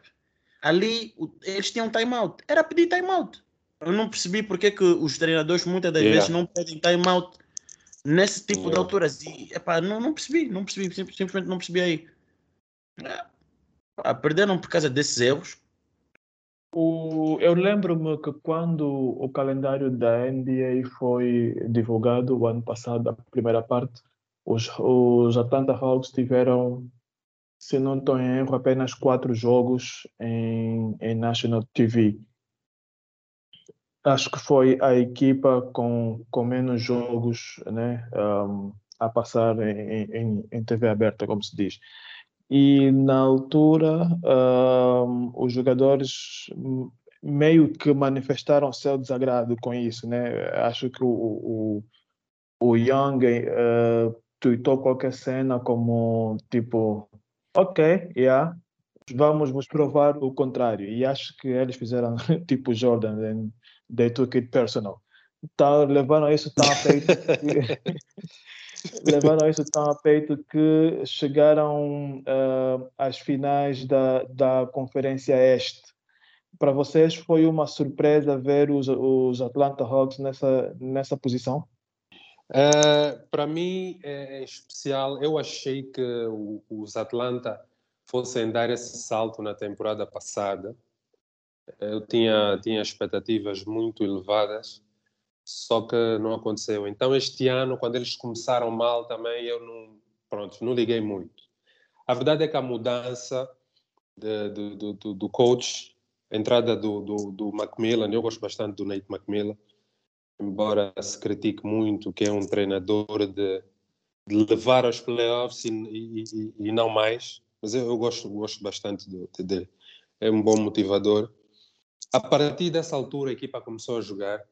Ali, eles tinham timeout. Era pedir timeout. Eu não percebi porque que os treinadores muitas das yeah. vezes não pedem timeout nesse tipo yeah. de alturas. E, epá, não, não percebi, não percebi, simplesmente não percebi aí. É, perderam por causa desses erros. O, eu lembro-me que quando o calendário da NBA foi divulgado o ano passado, a primeira parte, os, os Atlanta Hawks tiveram, se não estou em erro, apenas quatro jogos em, em National TV. Acho que foi a equipa com, com menos jogos né, um, a passar em, em, em TV aberta, como se diz. E na altura, uh, os jogadores meio que manifestaram seu desagrado com isso, né? Acho que o, o, o Young uh, tweetou qualquer cena como tipo, ok, yeah, vamos nos provar o contrário. E acho que eles fizeram [laughs] tipo Jordan, and they took it personal. Tá, levaram isso tão a peito. [laughs] levaram isso tão a peito que chegaram uh, às finais da, da Conferência Este. Para vocês foi uma surpresa ver os, os Atlanta Hawks nessa, nessa posição? Uh, para mim é, é especial. Eu achei que os Atlanta fossem dar esse salto na temporada passada. Eu tinha, tinha expectativas muito elevadas só que não aconteceu. Então, este ano, quando eles começaram mal também, eu não, pronto, não liguei muito. A verdade é que a mudança de, do, do, do, coach, a entrada do, do, do Macmillan, eu gosto bastante do Nate Macmillan, embora se critique muito que é um treinador de, de levar aos playoffs e, e, e, não mais, mas eu, eu gosto, gosto bastante dele. É um bom motivador. A partir dessa altura, a equipa começou a jogar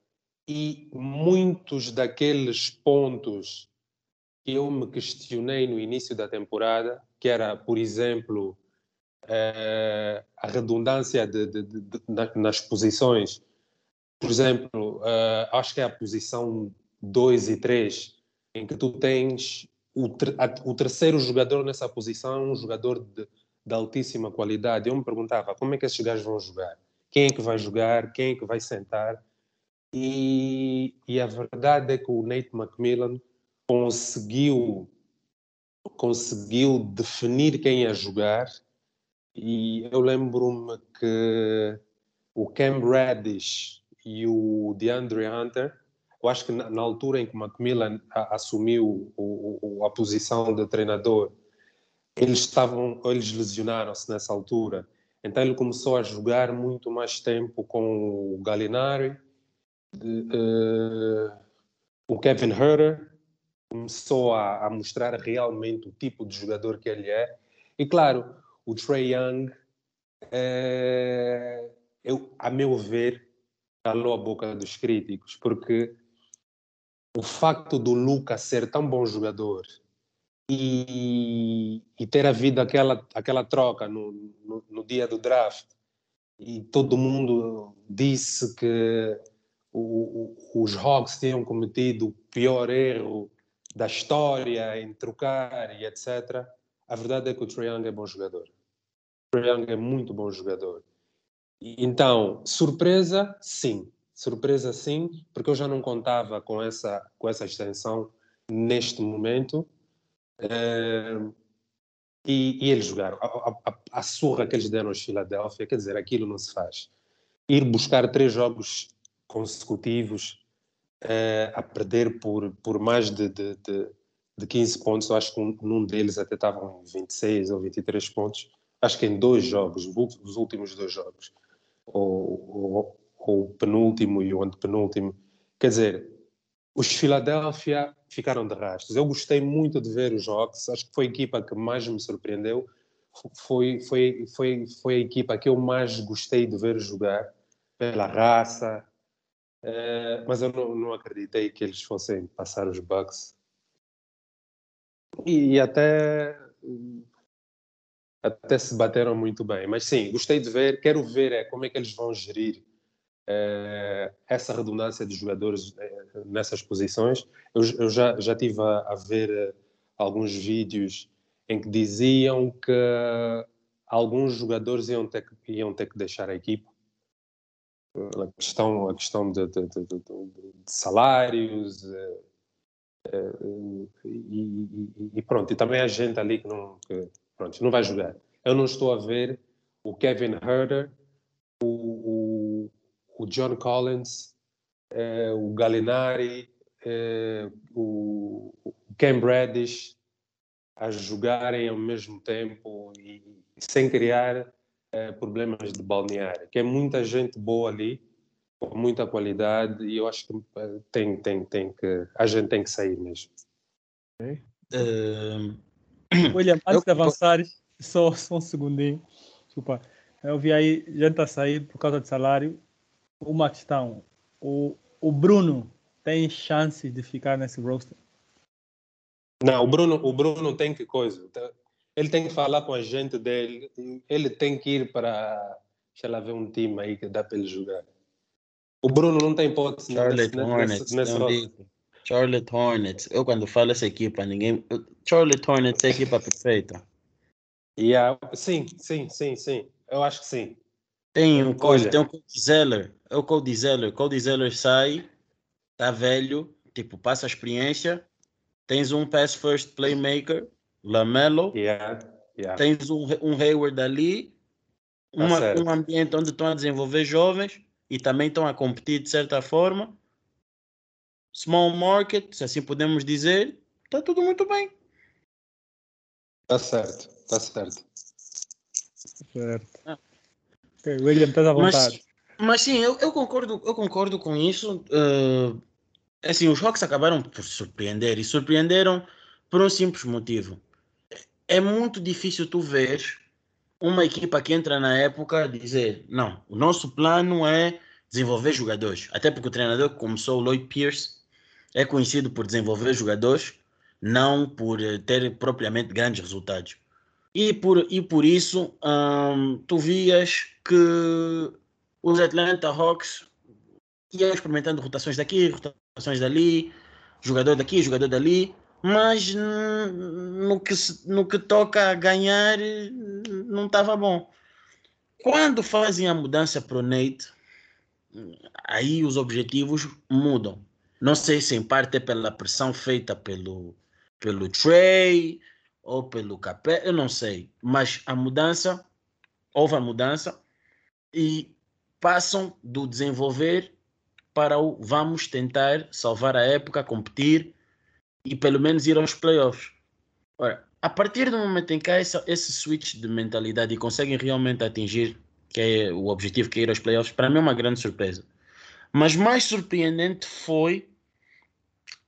e muitos daqueles pontos que eu me questionei no início da temporada, que era, por exemplo, eh, a redundância de, de, de, nas posições. Por exemplo, eh, acho que é a posição 2 e 3, em que tu tens o, o terceiro jogador nessa posição, um jogador de, de altíssima qualidade. Eu me perguntava como é que esses gajos vão jogar? Quem é que vai jogar? Quem é que vai sentar? E, e a verdade é que o Nate McMillan conseguiu conseguiu definir quem ia jogar e eu lembro-me que o Cam Reddish e o DeAndre Hunter eu acho que na, altura em que o Macmillan a, assumiu o, o, a posição de treinador eles estavam eles lesionaram-se nessa altura então ele começou a jogar muito mais tempo com o Gallinari uh, o Kevin Herter começou a, a, mostrar realmente o tipo de jogador que ele é. E claro, o Trey Young, uh, eu, a meu ver, calou a boca dos críticos, porque o facto do Lucas ser tão bom jogador e, e ter havido aquela, aquela troca no, no, no, dia do draft e todo mundo disse que o, o, os Hawks tinham cometido o pior erro da história em trocar e etc. A verdade é que o Trae Young é bom jogador. O Trae Young é muito bom jogador. Então, surpresa, sim. Surpresa, sim, porque eu já não contava com essa, com essa extensão neste momento. Uh, e, e, eles jogaram. A, a, a, surra que eles deram aos Philadelphia, quer dizer, aquilo não se faz. Ir buscar três jogos consecutivos uh, a perder por, por mais de, de, de, de 15 pontos. Eu acho que um, num deles até estavam 26 ou 23 pontos. Acho que em dois jogos, os últimos dois jogos, ou, o penúltimo e o antepenúltimo. Quer dizer, os Philadelphia ficaram de rastros. Eu gostei muito de ver os jogos. Acho que foi a equipa que mais me surpreendeu. Foi, foi, foi, foi a equipa que eu mais gostei de ver jogar pela raça, Uh, mas eu não, não, acreditei que eles fossem passar os Bucks. E, e, até até se bateram muito bem. Mas sim, gostei de ver. Quero ver é, como é que eles vão gerir é, essa redundância de jogadores é, nessas posições. Eu, eu já, já tive a, a ver eh, alguns vídeos em que diziam que alguns jogadores iam ter que, iam ter que deixar a equipa. A questão, a questão de, de, de, de salários e, e, pronto. E também a gente ali que não, que, pronto, não vai jogar. Eu não estou a ver o Kevin Herder, o, o, o John Collins, eh, o Gallinari, eh, o, o Ken Bradish a jogarem ao mesmo tempo e, sem criar eh, problemas de balneário, que é muita gente boa ali, com muita qualidade, e eu acho que eh, tem, tem, tem que, a gente tem que sair mesmo. Okay. Uh... [coughs] William, antes eu... de avançar, só, só um segundinho, desculpa, eu vi aí gente a sair por causa de salário, uma questão, o, o Bruno tem chances de ficar nesse roster? Não, o Bruno, o Bruno tem que coisa. Ele tem que falar com a gente dele. Ele tem que ir para, sei lá, ver um time aí que dá para ele jogar. O Bruno não tem hipótese Charlotte nesse, Hornets. Nesse, nesse Charlotte Hornets. Eu quando falo essa equipa, ninguém. Charlotte Hornets é a equipa perfeita. Yeah. Sim, sim, sim, sim. Eu acho que sim. Tem um Cody, tem um Cody Zeller. É o Cody Zeller. Cody Zeller sai, tá velho, tipo, passa a experiência. Tens um pass first playmaker Lamelo, yeah, yeah. tens um, um Hayward ali, tá uma, um ambiente onde estão a desenvolver jovens e também estão a competir de certa forma. Small market, se assim podemos dizer, está tudo muito bem. Está certo, está certo. Certo. Ah. Okay, William, estás à vontade. Mas, mas sim, eu, eu, concordo, eu concordo com isso. Uh, assim, os Hawks acabaram por surpreender e surpreenderam por um simples motivo é muito difícil tu ver uma equipa que entra na época dizer, não, o nosso plano é desenvolver jogadores. Até porque o treinador que começou, o Lloyd Pierce, é conhecido por desenvolver jogadores, não por eh, ter propriamente grandes resultados. E por, e por isso, hum, tu vias que os Atlanta Hawks iam experimentando rotações daqui, rotações dali, jogador daqui, jogador dali, mas no que, no que toca a ganhar não estava bom. Quando fazem a mudança para o Nate, aí os objetivos mudam. Não sei se em parte é pela pressão feita pelo, pelo Trey ou pelo Capé, eu não sei. Mas a mudança, houve a mudança e passam do desenvolver para o vamos tentar salvar a época, competir e pelo menos ir aos playoffs. Ora, a partir do momento em que há essa, esse switch de mentalidade e conseguem realmente atingir que é o objetivo que é ir aos playoffs, para mim é uma grande surpresa. Mas mais surpreendente foi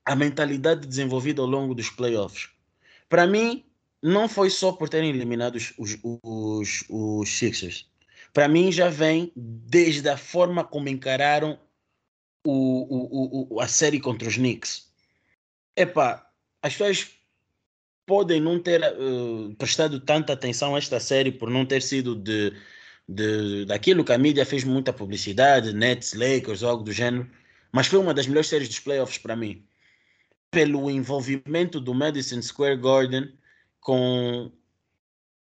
a mentalidade desenvolvida ao longo dos playoffs. Para mim, não foi só por terem eliminado os, os, os, os Sixers. Para mim, já vem desde a forma como encararam o, o, o, a série contra os Knicks. Epá, as pessoas podem não ter uh, prestado tanta atenção a esta série por não ter sido de, de daquilo que a mídia fez muita publicidade, Nets, Lakers, algo do gênero, mas foi uma das melhores séries dos playoffs para mim. Pelo envolvimento do Madison Square Garden com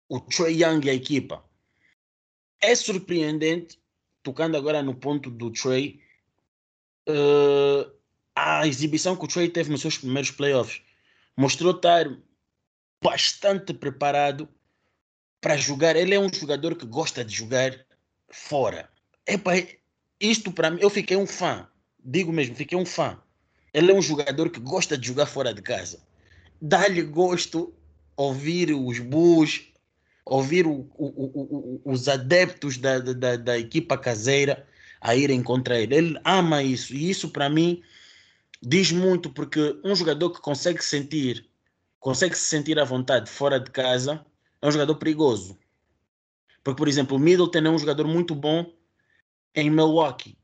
o Trey Young e a equipa. É surpreendente, tocando agora no ponto do Trey, uh, a exibição que o Trey teve nos seus primeiros playoffs mostrou estar bastante preparado para jogar. Ele é um jogador que gosta de jogar fora. Epa, isto para mim, eu fiquei um fã. Digo mesmo, fiquei um fã. Ele é um jogador que gosta de jogar fora de casa. Dá-lhe gosto ouvir os Bulls, ouvir o, o, o, os adeptos da, da, da equipa caseira a irem contra ele. Ele ama isso. E isso para mim diz muito porque um jogador que consegue sentir, consegue se sentir à vontade fora de casa, é um jogador perigoso. Porque, por exemplo, o Middleton é um jogador muito bom em Milwaukee,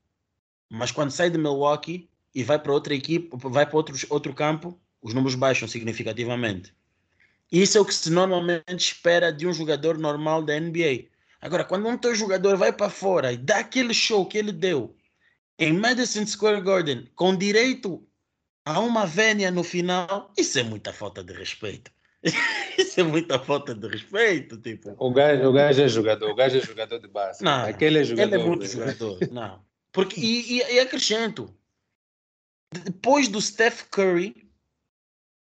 mas quando sai de Milwaukee e vai para outra equipe, vai para outro, outro campo, os números baixam significativamente. Isso é o que se normalmente espera de um jogador normal da NBA. Agora, quando um teu jogador vai para fora e dá aquele show que ele deu em Madison Square Garden, com direito a uma vénia no final, isso é muita falta de respeito. [laughs] Isso é muita falta de respeito, tipo. O gajo, o gajo é jogador, o gajo é jogador de base. Não, Aquele é jogador. Ele é muito né? jogador, não. Porque, e, e, e acrescento, depois do Steph Curry,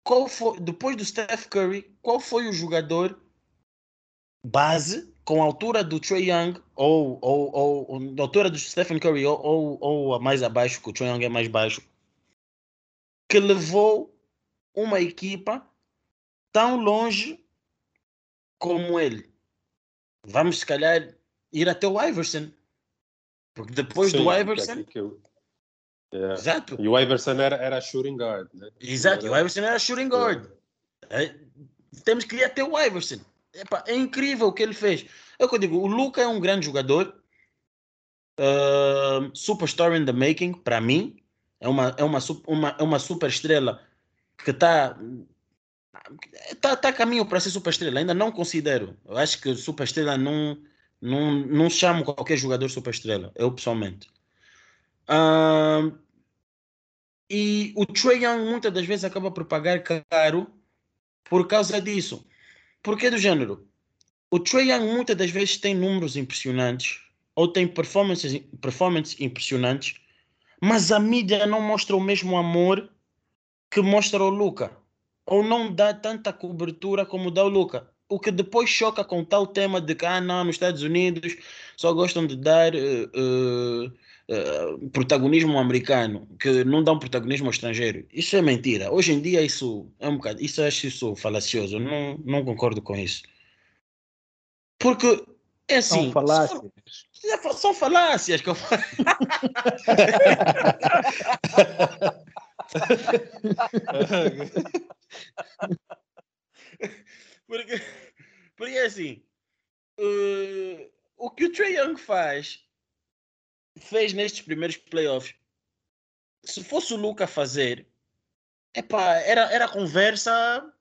qual foi, depois do Steph Curry, qual foi o jogador base com a altura do Trae Young, ou, ou, ou, altura do Stephen Curry, ou, ou, ou a mais abaixo, que o Trae Young é mais baixo, que levou uma equipa tão longe como ele. Vamos, se calhar, ir até o Iverson. Porque depois do Sim, Iverson. que- que eu- Yeah. Exato, E o Iverson era, era shooting guard. Né? exato. E o Era- Iverson era shooting guard. É, temos que ir até o Iverson. Epá, é incrível o que ele fez. É o que eu digo, o Luca é um grande jogador. Uh, superstar in the making, para mim. É uma, é uma, uma, é uma super estrela que está tá, tá a caminho para ser super estrela. Ainda não considero. Eu acho que super estrela não, não, não chamo qualquer jogador super estrela. Eu pessoalmente. Ah, e o Trae Young muitas das vezes acaba por pagar caro por causa disso. Porque do gênero, o Trae Young muitas das vezes tem números impressionantes ou tem performances, performances impressionantes, mas a mídia não mostra o mesmo amor que mostra o Luca. Ou não dá tanta cobertura como dá o Luca. O que depois choca com tal tema de que, ah, não, nos Estados Unidos só gostam de dar eh, eh, eh, protagonismo americano, que não dão protagonismo ao estrangeiro. Isso é mentira. Hoje em dia isso é um bocado, isso acho isso falacioso. Não, não concordo com isso. Porque é assim, São falácias. são, são falácias que eu falo. [laughs] Porque, porque é assim, eh, o que o Trae Young faz, fez nestes primeiros playoffs, se fosse o Luca fazer, epá, era, era conversa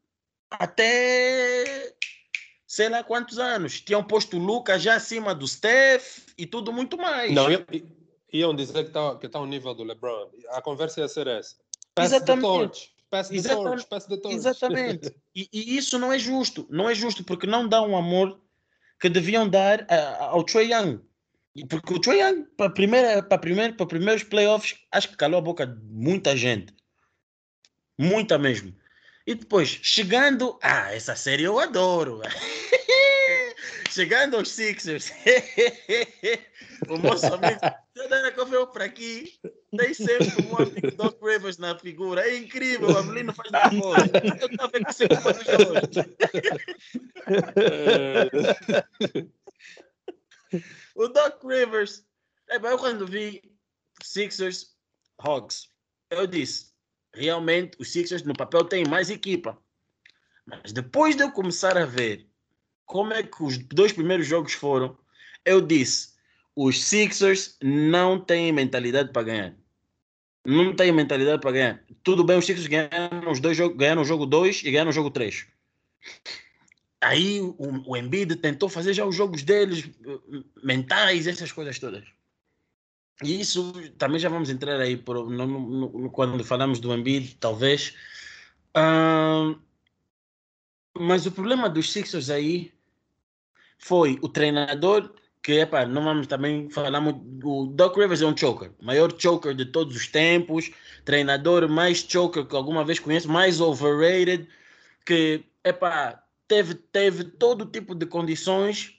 até sei lá quantos anos. Tinham posto o Luca já acima do Steph e tudo muito mais. Não, iam dizer que está que tá ao nível do LeBron. A conversa ia ser essa. Pass Exatamente. the torch. Pass the Exatamente. torch. Pass the torch. Exatamente. [laughs] E, e isso não é justo. Não é justo porque não dá um amor que deviam dar a- ao Trae Young. Porque o Trae Young, para primeira, para primeiro, para primeiros playoffs, acho que calou a boca de muita gente. Muita mesmo. E depois, chegando. Ah, essa série eu adoro. [laughs] chegando aos Sixers. [laughs] o nosso amigo. Eu venho para aqui, tem sempre um amigo Doc Rivers na figura. É incrível, o Avelino faz da voz. Eu estava que você culpa dos dois. O Doc Rivers. É, eu quando vi Sixers Hogs, eu disse: realmente os Sixers no papel têm mais equipa. Mas depois de eu começar a ver como é que os dois primeiros jogos foram, eu disse: os Sixers não têm mentalidade para ganhar. Não têm mentalidade para ganhar. Tudo bem, os Sixers ganharam os dois ganharam o jogo 2 e ganharam o jogo 3. Aí o, o Embiid tentou fazer já os jogos deles mentais, essas coisas todas. E isso também já vamos entrar aí por, no, no- quando falamos do Embiid, talvez. Ahn, mas o problema dos Sixers aí foi o treinador, que epá, não vamos também falar muito. O Doc Rivers é um choker, maior choker de todos os tempos, treinador mais choker que alguma vez conheço, mais overrated, que epá, teve, teve todo tipo de condições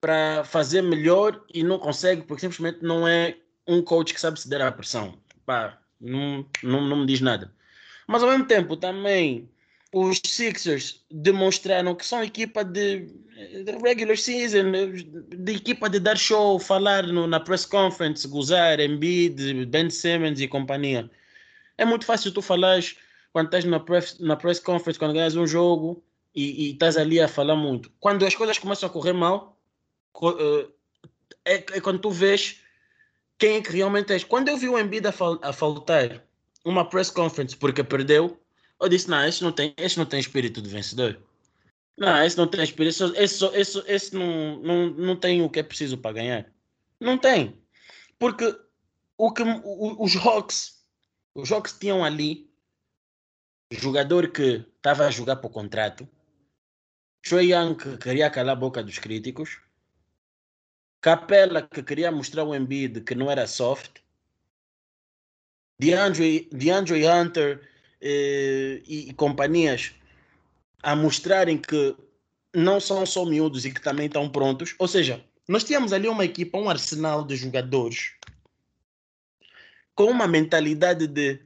para fazer melhor e não consegue, porque simplesmente não é um coach que sabe ceder à pressão. Pá, não, não, não me diz nada. Mas ao mesmo tempo também os Sixers demonstraram que são equipa de, regular season, de equipa de dar show, falar no- na press conference, gozar, Embiid, Ben Simmons e companhia. É muito fácil tu falares quando estás na press, na press conference, quando ganhas um jogo e, e estás ali a falar muito. Quando as coisas começam a correr mal, eh, é, é quando tu vês quem é que realmente és. Quando eu vi o Embiid a, fal- a faltar uma press conference porque perdeu, eu disse, não, esse não tem, esse não tem espírito de vencedor. Não, esse não tem espírito, esse, esse, esse, não, não, não tem o que é preciso para ganhar. Não tem. Porque o que o, os Hawks, os Hawks tinham ali jogador que estava a jogar por contrato, Choi Young que queria calar a boca dos críticos, Capela que queria mostrar o Embiid que não era soft, DeAndre, DeAndre Hunter eh, e, e companhias a mostrarem que não são só miúdos e que também estão prontos. Ou seja, nós tínhamos ali uma equipa, um arsenal de jogadores com uma mentalidade de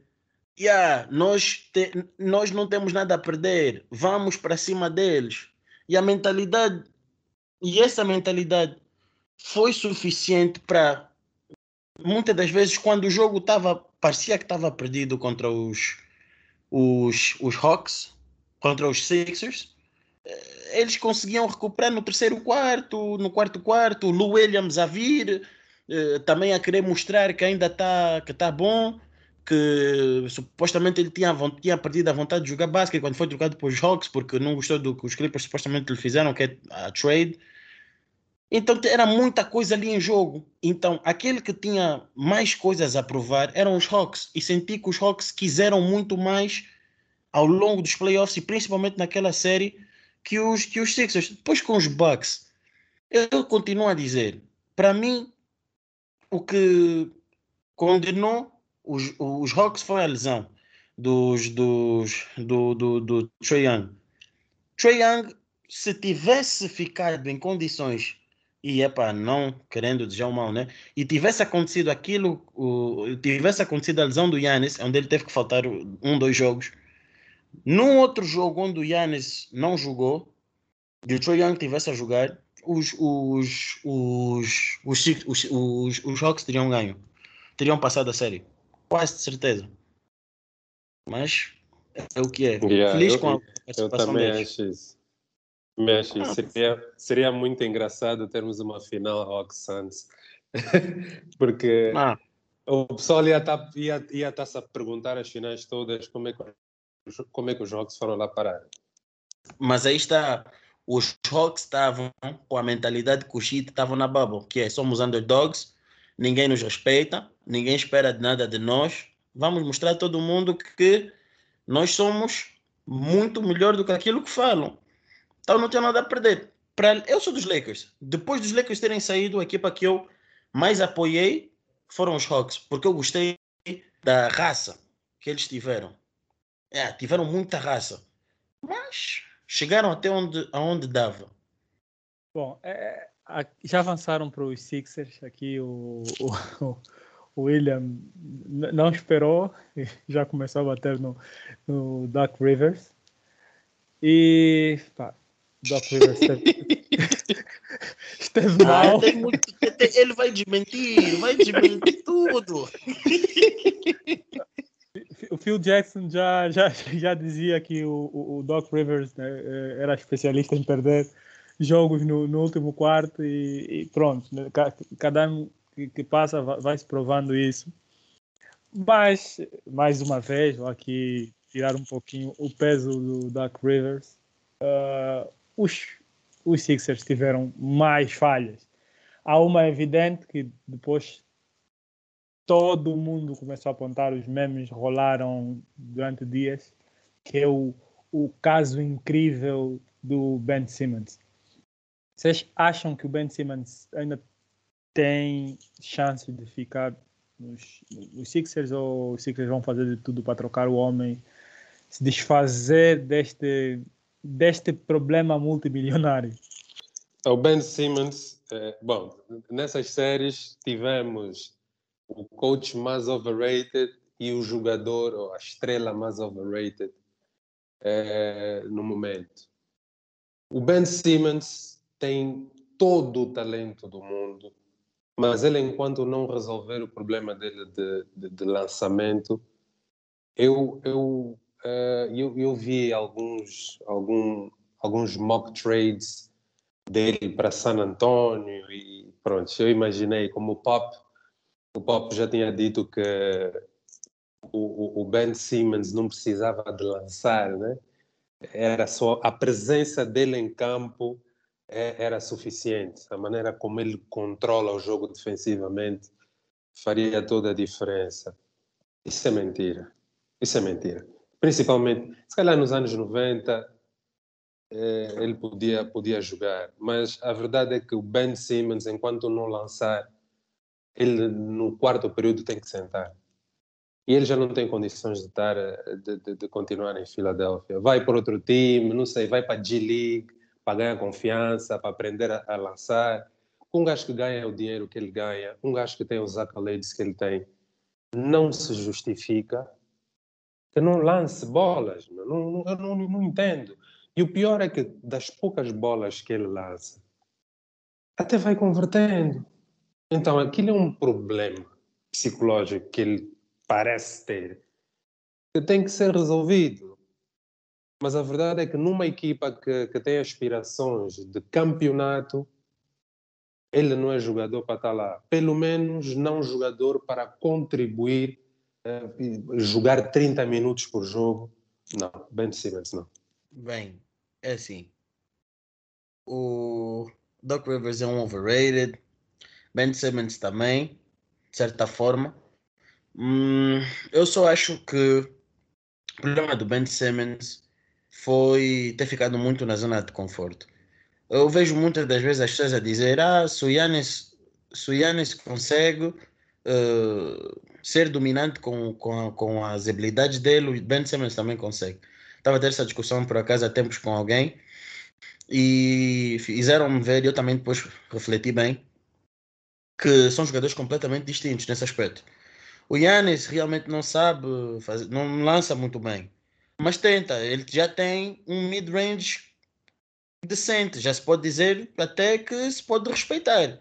yeah, nós, te, nós não temos nada a perder, vamos para cima deles. E a mentalidade, e essa mentalidade foi suficiente para muitas das vezes quando o jogo estava parecia que estava perdido contra os os, os Hawks contra os Sixers eh, eles conseguiam recuperar no terceiro quarto no quarto quarto o Lou Williams a vir eh, também a querer mostrar que ainda está que tá bom que supostamente ele tinha, tinha perdido a vontade de jogar basquete quando foi trocado para os Hawks porque não gostou do que os Clippers supostamente lhe fizeram que é a trade então era muita coisa ali em jogo. Então aquele que tinha mais coisas a provar eram os Hawks. E senti que os Hawks quiseram muito mais ao longo dos playoffs e principalmente naquela série que os, que os Sixers. Depois com os Bucks, eu continuo a dizer, para mim, o que condenou os, os Hawks foi a lesão dos, dos, do, do, do Trae Young. Trae Young, se tivesse ficado em condições e é para não querendo dizer o mal, né? E tivesse acontecido aquilo, o, tivesse acontecido a lesão do Yannis, onde ele teve que faltar um, dois jogos. Num outro jogo onde o Yannis não jogou, e o Troy Young tivesse a jogar, os, os, os, os, os, os, os Hawks teriam ganho. Teriam passado a série. Quase de certeza. Mas é o que é. Yeah, Feliz eu, com a participação Eu também deles. acho isso. Mas ah, seria, seria muito engraçado termos uma final Rock Suns. [laughs] Porque ah. o pessoal ia estar tá, ia, ia tá se a perguntar as finais todas como é, que, como é que os Hawks foram lá parar. Mas aí está, os Hawks estavam com a mentalidade que os Heat estavam na bubble, que é somos underdogs, ninguém nos respeita, ninguém espera nada de nós, vamos mostrar a todo mundo que nós somos muito melhor do que aquilo que falam. Então não tinha nada a perder. Pra, eu sou dos Lakers. Depois dos Lakers terem saído, a equipa que eu mais apoiei foram os Hawks, porque eu gostei da raça que eles tiveram. É, tiveram muita raça. Mas chegaram até onde, aonde dava. Bom, é, já avançaram para os Sixers. Aqui o, o, [laughs] o William não esperou, já começou a bater no, no Duck Rivers. E pá, Doc Rivers esteve, esteve [laughs] mal. Ah, muito, ele vai desmentir, vai desmentir tudo. O Phil Jackson já, já, já dizia que o, o Doc Rivers né, eh, era especialista em perder jogos no, no último quarto e, e pronto, né, cada ano que, que passa vai, se provando isso. Mas, mais uma vez, vou aqui tirar um pouquinho o peso do Doc Rivers. Uh, os, os Sixers tiveram mais falhas. Há uma evidente que depois todo mundo começou a apontar, os memes rolaram durante dias, que é o, o caso incrível do Ben Simmons. Vocês acham que o Ben Simmons ainda tem chance de ficar nos, nos Sixers ou os Sixers vão fazer de tudo para trocar o homem, se desfazer deste deste problema multimilionário? O Ben Simmons, é, bom, nessas séries tivemos o coach mais overrated e o jogador, ou a estrela mais overrated é, no momento. O Ben Simmons tem todo o talento do mundo, mas ele, enquanto não resolver o problema dele de, de, de lançamento, eu, eu uh, eu, eu, vi alguns, algum, alguns mock trades dele para San Antonio e pronto, eu imaginei como o Pop, o Pop já tinha dito que o, o Ben Simmons não precisava de lançar, né? Era só a presença dele em campo é, era suficiente. A maneira como ele controla o jogo defensivamente faria toda a diferença. Isso é mentira. Isso é mentira. Principalmente, se calhar nos anos 90 eh, ele podia, podia jogar, mas a verdade é que o Ben Simmons, enquanto não lançar, ele no quarto período tem que sentar. E ele já não tem condições de, estar, de, de, de continuar em Filadélfia. Vai para outro time, não sei, vai para a G-League, para ganhar confiança, para aprender a, a lançar. Um gajo que ganha o dinheiro que ele ganha, um gajo que tem os accolades que ele tem, não se justifica que não lance bolas. Não, não, eu não, não entendo. E o pior é que das poucas bolas que ele lança, até vai convertendo. Então aquilo é um problema psicológico que ele parece ter, que tem que ser resolvido. Mas a verdade é que numa equipa que, que tem aspirações de campeonato, ele não é jogador para estar lá. Pelo menos não jogador para contribuir, uh, jogar 30 minutos por jogo. Não, Ben Simmons não. Bem, é assim. O Doc Rivers é um overrated. Ben Simmons também, de certa forma. Hum, eu só acho que o problema do Ben Simmons foi ter ficado muito na zona de conforto. Eu vejo muitas das vezes as pessoas a dizer: Ah, se o Yannis, se o Yannis consegue uh, ser dominante com, com, com as habilidades dele, o Ben Simmons também consegue. Estava a ter essa discussão por acaso há tempos com alguém e fizeram-me ver, eu também depois refleti bem, que são jogadores completamente distintos nesse aspecto. O Yannis realmente não sabe, fazer, não lança muito bem, mas tenta. Ele já tem um mid-range decente, já se pode dizer até que se pode respeitar.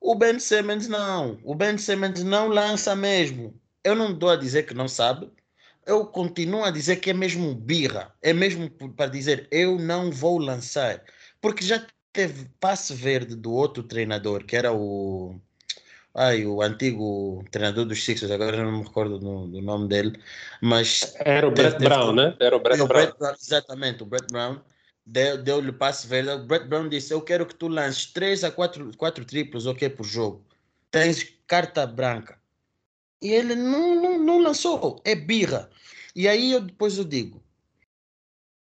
O Ben Simmons não. O Ben Simmons não lança mesmo. Eu não dou a dizer que não sabe, eu continuo a dizer que é mesmo birra, é mesmo para dizer eu não vou lançar, porque já teve passe verde do outro treinador, que era o ai, o antigo treinador dos Sixers, agora não me recordo do, do nome dele, mas era o Brett Brown, né? Era o Brett, o Brown. Brown. Exatamente, o Brett Brown deu-lhe passe verde. O Brett Brown disse: Eu quero que tu lances 3 a 4, 4 triplos, ok, por jogo. Tens carta branca. E ele não, não, não lançou, é birra. E aí eu depois eu digo,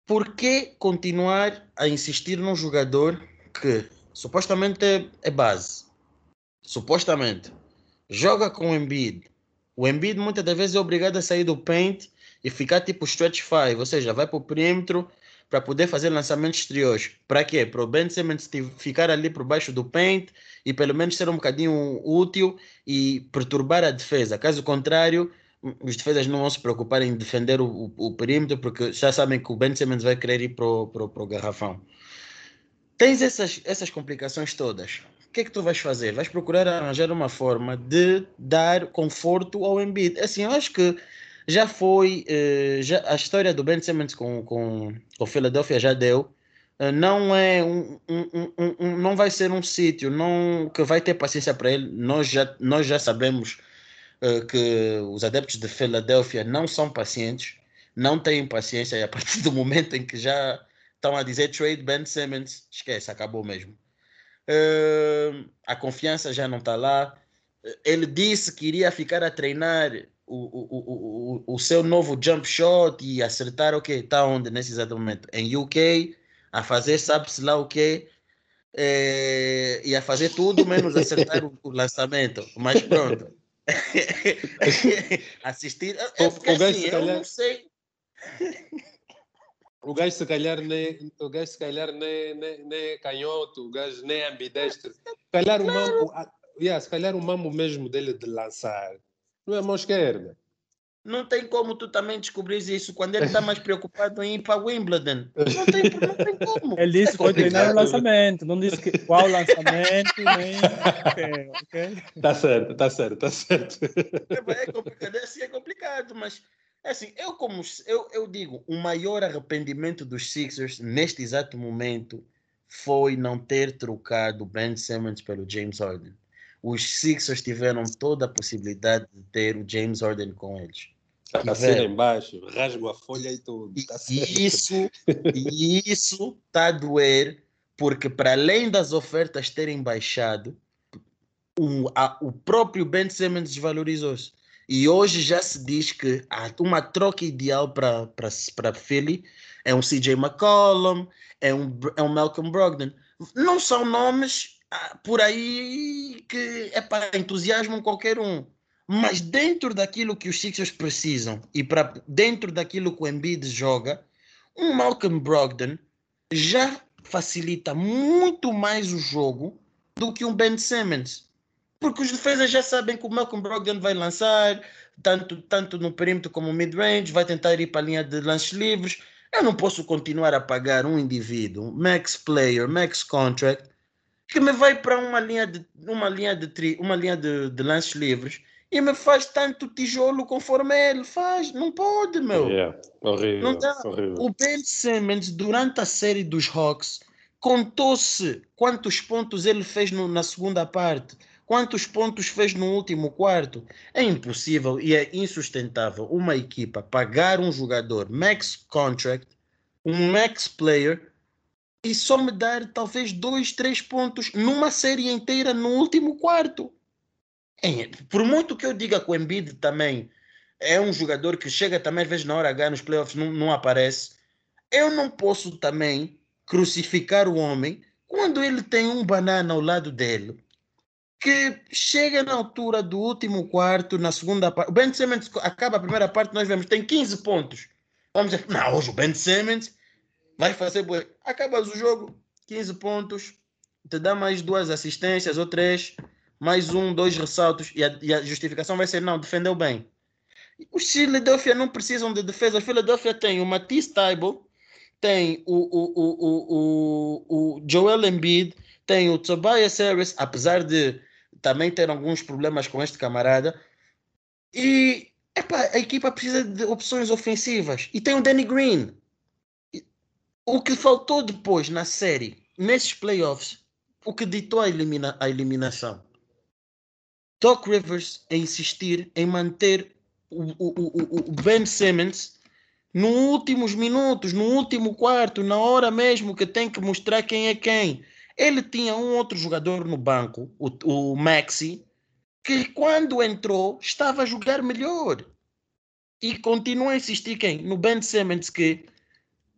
por que continuar a insistir num jogador que supostamente é, é base, supostamente joga com o Embiid, o Embiid muitas das vezes é obrigado a sair do paint e ficar tipo stretch five, ou seja, vai para o perímetro para poder fazer lançamentos exteriores. Para quê? Para o Ben Simmons ficar ali por baixo do paint e pelo menos ser um bocadinho útil e perturbar a defesa. Caso contrário, os defesas não vão se preocupar em defender o, o, o, perímetro porque já sabem que o Ben Simmons vai querer ir para o garrafão. Tens essas, essas complicações todas. O que é que tu vais fazer? Vais procurar arranjar uma forma de dar conforto ao Embiid. Assim, eu acho que já foi, eh, já, a história do Ben Simmons com, com, com Philadelphia já deu. Eh, não é um, um, um, um, não vai ser um sítio não que vai ter paciência para ele. Nós já, nós já sabemos uh, que os adeptos de Filadélfia não são pacientes, não têm paciência e a partir do momento em que já estão a dizer trade Ben Simmons, esquece, acabou mesmo. Uh, a confiança já não está lá. Ele disse que iria ficar a treinar o, o, o, o seu novo jump shot e acertar o que está onde nesse exato momento? Em UK, a fazer sabe-se lá o que é, e a fazer tudo menos acertar o, o lançamento. Mas pronto. [laughs] Assistir. É o assim, calhar... eu não sei. O gajo se calhar nem, o gajo se calhar nem, nem, nem é canhoto, o gajo nem é ambidestro. Se calhar o mambo, yeah, se calhar o mambo mesmo dele de lançar não é mão esquerda. Não tem como tu também descobrir isso quando ele está mais preocupado em ir para Wimbledon. Não tem, não tem como. Ele disse que foi treinar o lançamento, não disse que, qual lançamento, nem. Okay, okay. Tá certo, tá certo, tá certo. É, é complicado, é assim é complicado, mas é assim, eu como eu, eu digo, o maior arrependimento dos Sixers neste exato momento foi não ter trocado Ben Simmons pelo James Harden os Sixers tiveram toda a possibilidade de ter o James Harden com eles. Está a ser embaixo, rasgo a folha e tudo. Tá e isso isso está a doer, porque para além das ofertas terem baixado, um, a, o próprio Ben Simmons desvalorizou-se. E hoje já se diz que uma troca ideal para Philly é um CJ McCollum, é um, é um Malcolm Brogdon. Não são nomes ah, por aí que é para entusiasmo qualquer um. Mas dentro daquilo que os Sixers precisam e para dentro daquilo que o Embiid joga, um Malcolm Brogdon já facilita muito mais o jogo do que um Ben Simmons. Porque os defesas já sabem que o Malcolm Brogdon vai lançar, tanto, tanto no perímetro como no mid-range, vai tentar ir para a linha de lances livres. Eu não posso continuar a pagar um indivíduo, max player, max contract, que me vai para uma linha de, uma linha de, tri, uma linha de, de lances livres e me faz tanto tijolo conforme ele faz. Não pode, meu. Yeah. Horrível, não dá. horrível. O Ben Simmons, durante a série dos Hawks, contou-se quantos pontos ele fez no, na segunda parte, quantos pontos fez no último quarto. É impossível e é insustentável uma equipa pagar um jogador max contract, um max player, e só me dar talvez dois, três pontos numa série inteira no último quarto. É, por muito que eu diga que o Embiid também é um jogador que chega também às vezes na hora H nos playoffs não, não aparece, eu não posso também crucificar o homem quando ele tem um banana ao lado dele que chega na altura do último quarto, na segunda parte. O Ben Simmons acaba a primeira parte, nós vemos, tem 15 pontos. Vamos dizer, não, hoje o Ben Simmons vai fazer. Acabas o jogo, 15 pontos, te dá mais duas assistências ou três mais um, dois ressaltos, e a, e a justificação vai ser: não, defendeu bem. Os Philadelphia não precisam de defesa. O Philadelphia tem o Matisse Taibo, tem o, o, o, o, o, Joel Embiid, tem o Tobias Harris, apesar de também ter alguns problemas com este camarada. E epa, a equipa precisa de opções ofensivas. E tem o Danny Green. O que faltou depois na série, nesses playoffs, o que ditou a, elimina a eliminação Doc Rivers a insistir em manter o, o, o, Ben Simmons nos últimos minutos, no último quarto, na hora mesmo que tem que mostrar quem é quem. Ele tinha um outro jogador no banco, o, o Maxi, que quando entrou estava a jogar melhor. E continua a insistir quem? No Ben Simmons, que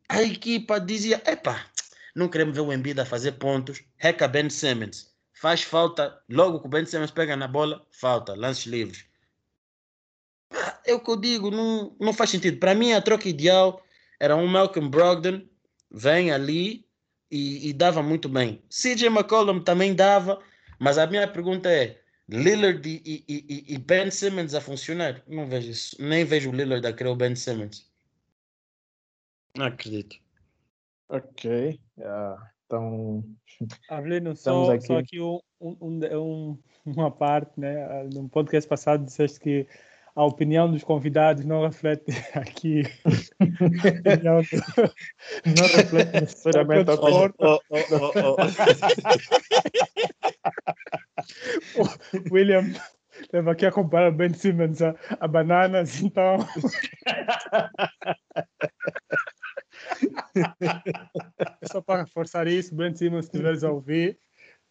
a equipa dizia: epá, não queremos ver o Embiid a fazer pontos, reca Ben Simmons faz falta, logo que o Ben Simmons pega na bola, falta, lances livres. É o que eu digo, não, não faz sentido. Para mim, a troca ideal era um Malcolm Brogdon, vem ali e, e dava muito bem. CJ McCollum também dava, mas a minha pergunta é: Lillard e, e, e, Ben Simmons a funcionar? Não vejo isso. Nem vejo o Lillard a querer o Ben Simmons. Não acredito. Ok. Yeah. Então, [laughs] Avelino, só aqui, só aqui um, um, um, uma parte, né? No podcast passado disseste que a opinião dos convidados não reflete [laughs] aqui. não, não reflete necessariamente a opinião. Oh, oh, oh, William estava aqui a comparar Ben Simmons a, a bananas, então. [laughs] Só para forçar isso, Brent Simmons, se estiveres a ouvir,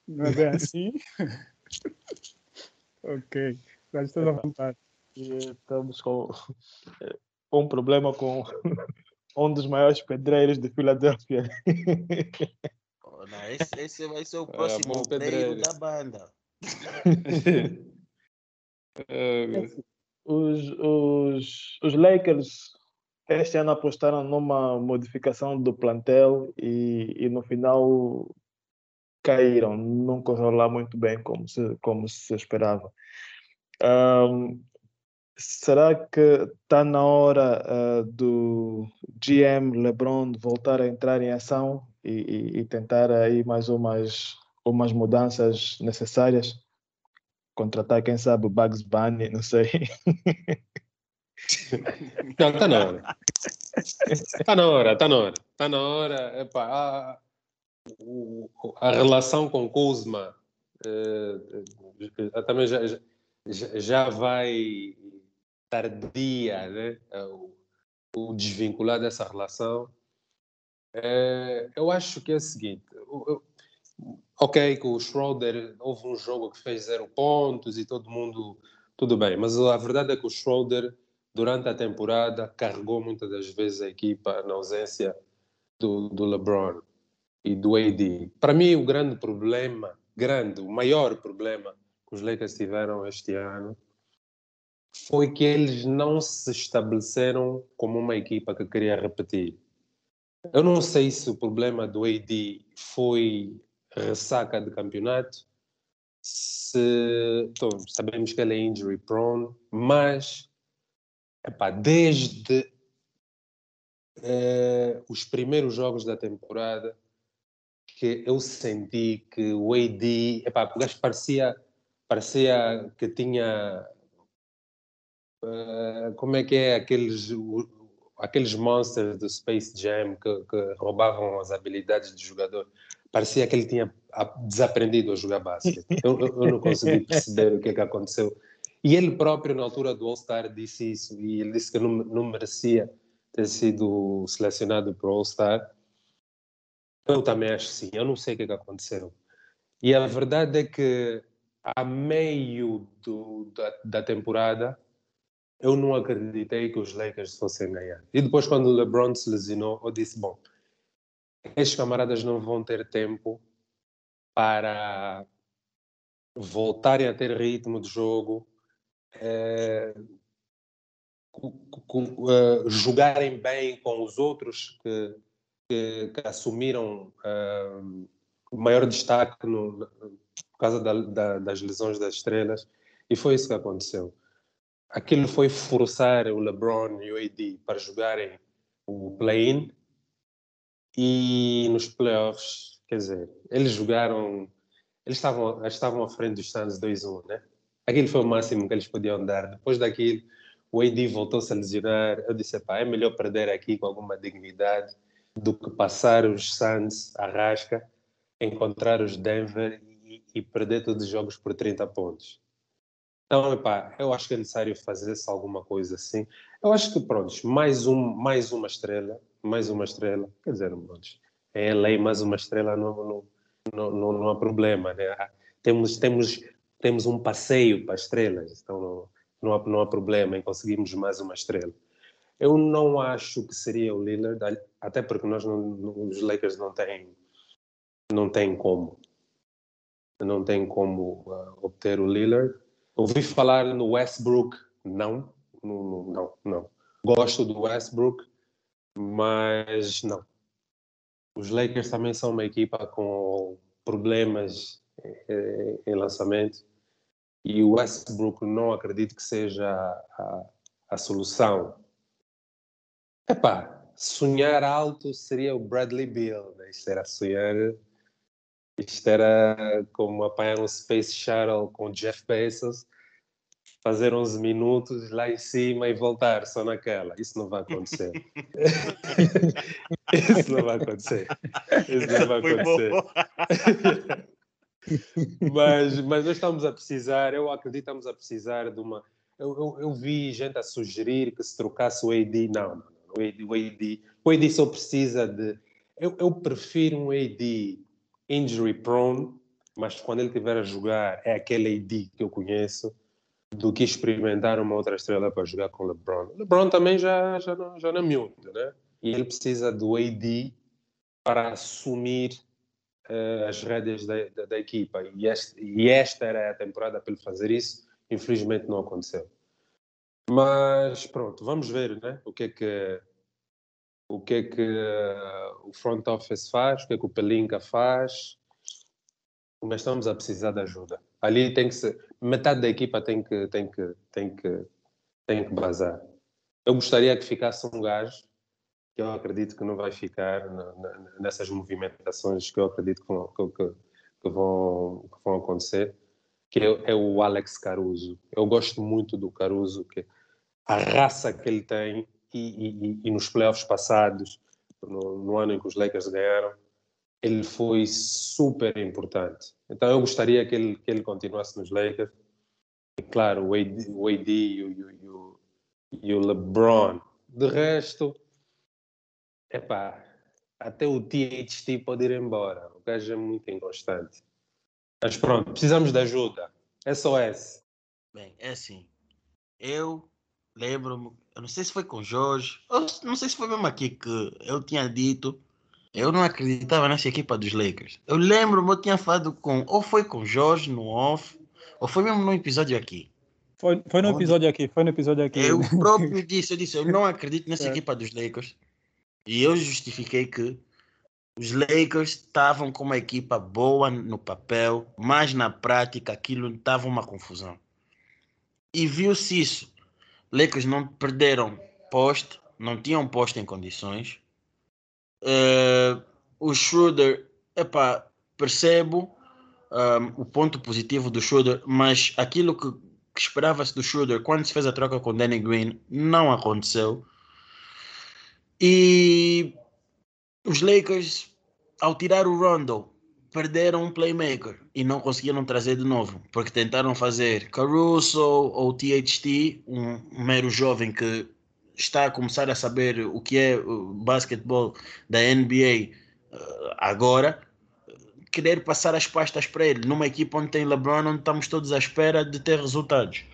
não é bem assim. [laughs] ok, já estou à vontade. Estamos [laughs] com um problema com [laughs] um dos maiores pedreiros de Filadélfia. Oh, não, esse, esse, vai ser o é, próximo é, pedreiro da banda. [laughs] os, os, os Lakers este ano apostaram numa modificação do plantel e, e no final caíram, não correu lá muito bem como se, como se esperava. Um, será que está na hora uh, do GM LeBron voltar a entrar em ação e, e, e, tentar aí mais umas, umas mudanças necessárias? Contratar, quem sabe, Bugs Bunny, não sei. [laughs] Não, está na hora. Está na hora, está na hora. Está na hora. Epá, a, a relação com Kuzma uh, também já, já, já vai tardia, né? O, o desvincular dessa relação. É, eu acho que é o seguinte: eu, ok, que o Schroeder houve um jogo que fez zero pontos e todo mundo, tudo bem, mas a verdade é que o Schroeder, durante a temporada, carregou muitas das vezes a equipa na ausência do, do LeBron e do AD. Para mim, o grande problema, grande, o maior problema que os Lakers tiveram este ano foi que eles não se estabeleceram como uma equipa que queria repetir. Eu não sei se o problema do AD foi ressaca de campeonato, se então, sabemos que ele é injury prone, mas epá, desde uh, os primeiros jogos da temporada que eu senti que o AD, epá, o gajo parecia, parecia que tinha uh, como é que é aqueles aqueles monsters do Space Jam que, que roubavam as habilidades do jogador parecia que ele tinha desaprendido a jogar basquete. Eu, eu, não consegui perceber o que é que aconteceu. E ele próprio, na altura do All-Star, disse isso. E ele disse que não, não merecia ter sido selecionado para o All-Star. Eu também acho sim. Eu não sei o que é que aconteceu. E a verdade é que, a meio do, da, da temporada, eu não acreditei que os Lakers fossem ganhar. E depois, quando o LeBron se lesionou, eu disse: bom, estes camaradas não vão ter tempo para voltarem a ter ritmo de jogo, é, jogarem bem com os outros que, que, que assumiram uh, maior destaque no, por causa da, da, das lesões das estrelas. E foi isso que aconteceu. Aquilo foi forçar o LeBron e o AD para jogarem o play-in e nos playoffs, quer dizer, eles jogaram, eles estavam, estavam à frente dos Suns 2-1, né? Aquilo foi o máximo que eles podiam dar. Depois daquilo, o AD voltou-se a lesionar. Eu disse, pá, é melhor perder aqui com alguma dignidade do que passar os Suns à rasca, encontrar os Denver e, e perder todos os jogos por 30 pontos. Então, epá, eu acho que é necessário fazer-se alguma coisa assim. Eu acho que, pronto, mais, um, mais uma estrela mais uma estrela. Quer dizer, em LA mais uma estrela não, não, não, não, há problema. Né? Temos, temos, temos um passeio para estrelas, então não, não, há, não há problema em conseguirmos mais uma estrela. Eu não acho que seria o Lillard, até porque nós não, os Lakers não têm, não têm como. Não tem como uh, obter o Lillard. Ouvi falar no Westbrook, não, não, não, não. Gosto do Westbrook, mas não. Os Lakers também são uma equipa com problemas eh, em lançamento e o Westbrook não acredito que seja a, a solução. Epá, sonhar alto seria o Bradley Bill, né? isto era sonhar, isto era como apanhar um Space Shuttle com Jeff Bezos fazer 11 minutos lá em cima e voltar só naquela. Isso não vai acontecer. [laughs] Isso não vai acontecer. Isso não vai acontecer. mas, mas nós estamos a precisar, eu acredito que estamos a precisar de uma. Eu, eu, eu, vi gente a sugerir que se trocasse o AD. Não, não, não. O AD, o AD, o AD só precisa de. Eu, eu prefiro um AD injury prone, mas quando ele estiver a jogar, é aquele AD que eu conheço do que experimentar uma outra estrela para jogar com LeBron. LeBron também já, já, não, já não é miúdo, né? E ele precisa do AD para assumir uh, as rédeas da, da, da equipa. E, este, e esta era a temporada para ele fazer isso. Infelizmente não aconteceu. Mas pronto, vamos ver né? o que é que o que é que uh, o front office faz, o que é que o Pelinka faz, mas estamos a precisar de ajuda. Ali tem que ser, metade da equipa tem que, tem que, tem que, tem que bazar. Eu gostaria que ficasse um gajo, que eu acredito que não vai ficar na, na, nessas movimentações que eu acredito que vão, que, que vão, que vão acontecer, que é, é, o Alex Caruso. Eu gosto muito do Caruso, que a raça que ele tem e, e, e nos playoffs passados, no, no ano em que os Lakers ganharam, ele foi super importante. Então eu gostaria que ele, que ele continuasse nos Lakers. E claro, o AD, o AD e, o, e, o, LeBron. De resto, epá, até o THT pode ir embora. O gajo é muito inconstante. Mas pronto, precisamos de ajuda. SOS. Bem, é assim. Eu lembro-me, eu não sei se foi com Jorge, ou não sei se foi mesmo aqui que eu tinha dito, eu não acreditava nessa equipa dos Lakers. Eu lembro-me, eu tinha falado com, ou foi com Jorge no off, ou foi mesmo no episódio aqui. Foi, foi no episódio aqui, foi no episódio aqui. Eu [laughs] próprio disse, eu disse, eu não acredito nessa é. equipa dos Lakers. E eu justifiquei que os Lakers estavam com uma equipa boa no papel, mas na prática aquilo estava uma confusão. E viu-se isso. Lakers não perderam poste, não tinham poste em condições. Uh, o Schroeder, epá, percebo um, eh, o ponto positivo do Schroeder, mas aquilo que, que esperava-se do Schroeder quando se fez a troca com Danny Green não aconteceu. E os Lakers, ao tirar o Rondo, perderam um playmaker e não conseguiram trazer de novo, porque tentaram fazer Caruso ou THT, um, mero jovem que está a começar a saber o que é o basquetebol da NBA eh, agora, querer passar as pastas para ele, numa equipe onde tem LeBron, onde estamos todos à espera de ter resultados.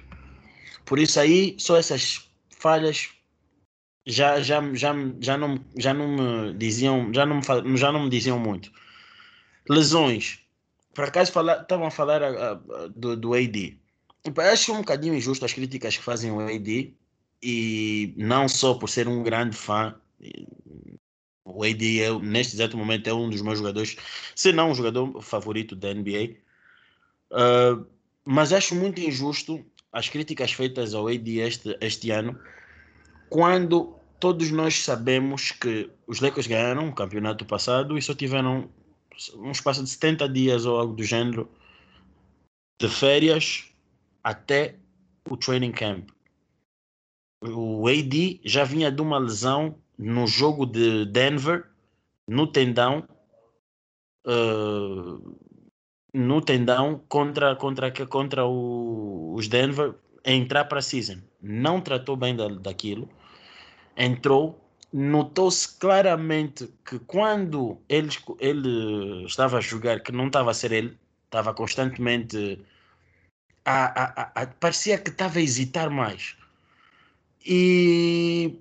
Por isso aí, só essas falhas já, já, já, já, não, já não me diziam, já não me, já não me diziam muito. Lesões. Por acaso estavam a falar a, a, do, do AD. Acho um bocadinho injusto as críticas que fazem o AD e não só por ser um grande fã. O AD, é, neste exato momento, é um dos meus jogadores, se não o jogador favorito da NBA. Uh, mas acho muito injusto as críticas feitas ao AD este, este ano, quando todos nós sabemos que os Lakers ganharam o campeonato passado e só tiveram um espaço de 70 dias ou algo do gênero de férias até o training camp. O AD já vinha de uma lesão no jogo de Denver, no tendão, uh, no tendão contra, contra, contra o, os Denver, entrar para a season. Não tratou bem da, daquilo. Entrou, notou-se claramente que quando ele, ele estava a jogar, que não estava a ser ele, estava constantemente. A, a, a, parecia que estava a hesitar mais. E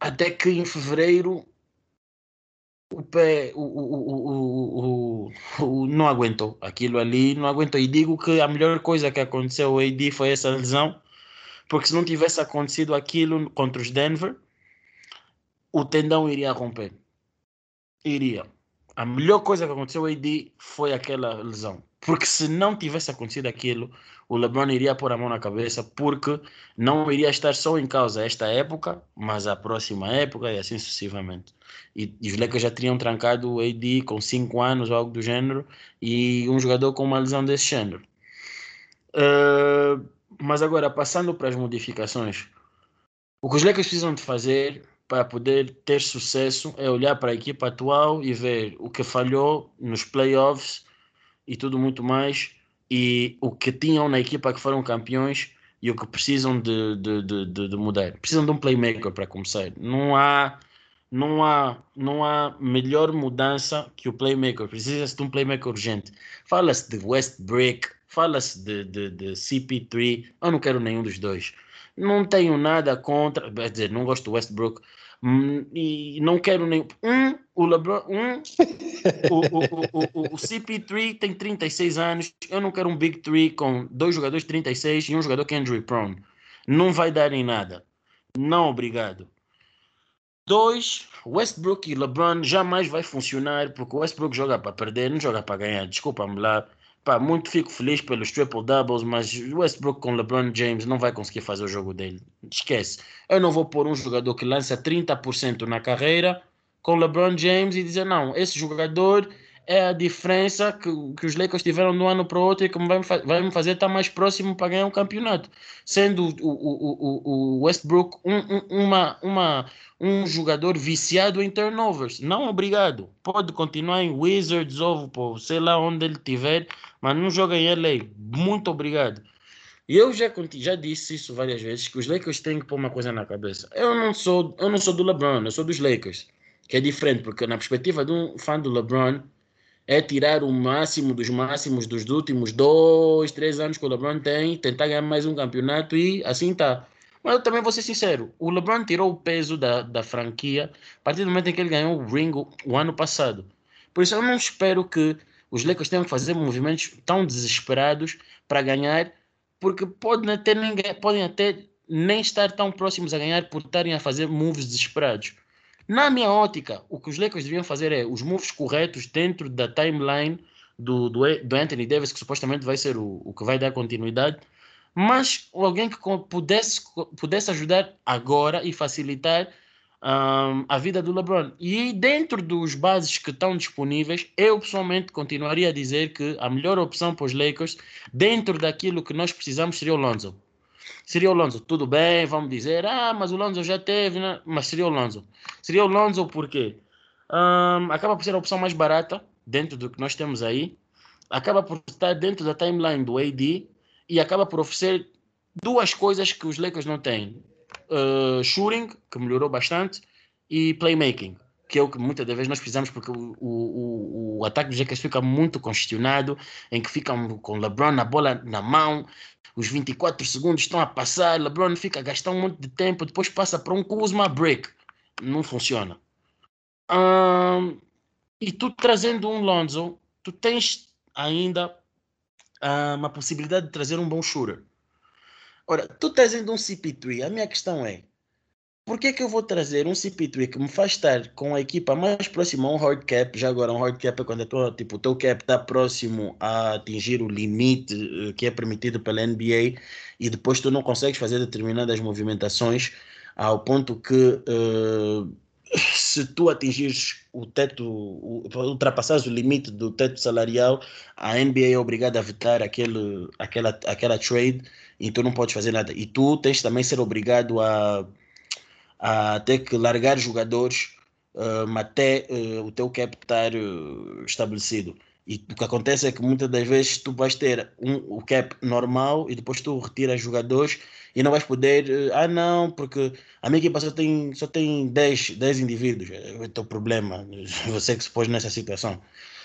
até que em fevereiro o pé o, o, o, o, não aguentou aquilo ali, não aguentou. E digo que a melhor coisa que aconteceu ao AD foi essa lesão, porque se não tivesse acontecido aquilo contra os Denver, o tendão iria romper. Iria. A melhor coisa que aconteceu ao AD foi aquela lesão. Porque se não tivesse acontecido aquilo, o LeBron iria pôr a mão na cabeça, porque não iria estar só em causa esta época, mas a próxima época e assim sucessivamente. E, e os Lakers já teriam trancado o AD com 5 anos ou algo do gênero, e um jogador com uma lesão desse gênero. Uh, mas agora, passando para as modificações, o que os Lakers precisam de fazer para poder ter sucesso é olhar para a equipa atual e ver o que falhou nos playoffs e tudo muito mais, e o que tinham na equipa que foram campeões e o que precisam de, de, de, de mudar. Precisam de um playmaker para começar. Não há, não há, não há melhor mudança que o playmaker. Precisa-se de um playmaker urgente. Fala-se de Westbrook, fala-se de, de, de CP3. Eu não quero nenhum dos dois. Não tenho nada contra, quer dizer, não gosto do Westbrook, Hum, e não quero nem. Um, o LeBron. Um, o, o, o, o, CP3 tem 36 anos. Eu não quero um Big Three com dois jogadores de 36 e um jogador que é injury prone. Não vai dar em nada. Não, obrigado. Dois, Westbrook e LeBron jamais vai funcionar porque o Westbrook joga para perder, não joga para ganhar. Desculpa-me lá. Pá, muito fico feliz pelos triple doubles, mas Westbrook com LeBron James não vai conseguir fazer o jogo dele. Esquece. Eu não vou pôr um jogador que lança 30% na carreira com LeBron James e dizer não, esse jogador é a diferença que, que os Lakers tiveram de um ano para o outro e que vai me, vai me fazer estar mais próximo para ganhar um campeonato. Sendo o, o, o, Westbrook um, um, uma, uma, um jogador viciado em turnovers. Não, obrigado. Pode continuar em Wizards ou sei lá onde ele estiver, mas não joga em LA. Muito obrigado. E eu já, já disse isso várias vezes, que os Lakers têm que pôr uma coisa na cabeça. Eu não sou, eu não sou do LeBron, eu sou dos Lakers. que é diferente, porque na perspectiva de um fã do LeBron, é tirar o máximo dos máximos dos últimos dois, três anos que o LeBron tem, tentar ganhar mais um campeonato e assim tá. Mas eu também vou ser sincero, o LeBron tirou o peso da, da franquia a partir do momento em que ele ganhou o ring o, ano passado. Por isso eu não espero que os Lakers tenham que fazer movimentos tão desesperados para ganhar, porque podem até, nem, podem até nem estar tão próximos a ganhar por estarem a fazer moves desesperados. Na minha ótica, o que os Lakers deviam fazer é os moves corretos dentro da timeline do, do, do Anthony Davis, que supostamente vai ser o, o que vai dar continuidade, mas alguém que pudesse, pudesse ajudar agora e facilitar um, a vida do LeBron. E dentro dos bases que estão disponíveis, eu pessoalmente continuaria a dizer que a melhor opção para os Lakers, dentro daquilo que nós precisamos, seria o Lonzo. Seria o Lonzo, tudo bem, vamos dizer, ah, mas o Lonzo já teve, né? mas seria o Lonzo. Seria o Lonzo porque um, acaba por ser a opção mais barata dentro do que nós temos aí, acaba por estar dentro da timeline do AD e acaba por oferecer duas coisas que os Lakers não têm: uh, shooting, que melhorou bastante, e playmaking, que é o que muitas das vezes nós precisamos, porque o, o, o ataque dos Lakers fica muito congestionado, em que ficam com LeBron na bola na mão, os 24 segundos estão a passar, LeBron fica a gastar um monte de tempo, depois passa para um Kuzma break. Não funciona. Um, e tu trazendo um Lonzo, tu tens ainda uh, uma possibilidade de trazer um bom shooter. Ora, tu trazendo um CP3, a minha questão é, por que, que eu vou trazer um CP3 que me faz estar com a equipa mais próxima a um hard cap? Já agora, um hard cap é quando tua, tipo, o teu cap está próximo a atingir o limite uh, que é permitido pela NBA e depois tu não consegues fazer determinadas movimentações ao ponto que uh, se tu atingires o teto, ultrapassares o limite do teto salarial, a NBA é obrigada a vetar aquele, aquela, aquela trade e tu não podes fazer nada. E tu tens também ser obrigado a a ter que largar jogadores uh, até uh, o teu cap estar uh, estabelecido. E o que acontece é que muitas das vezes tu vais ter um, o cap normal e depois tu retiras jogadores e não vais poder. Uh, ah, não, porque a minha equipa só tem, só tem 10, 10 indivíduos. É o teu problema. [laughs] Você que se pôs nessa situação.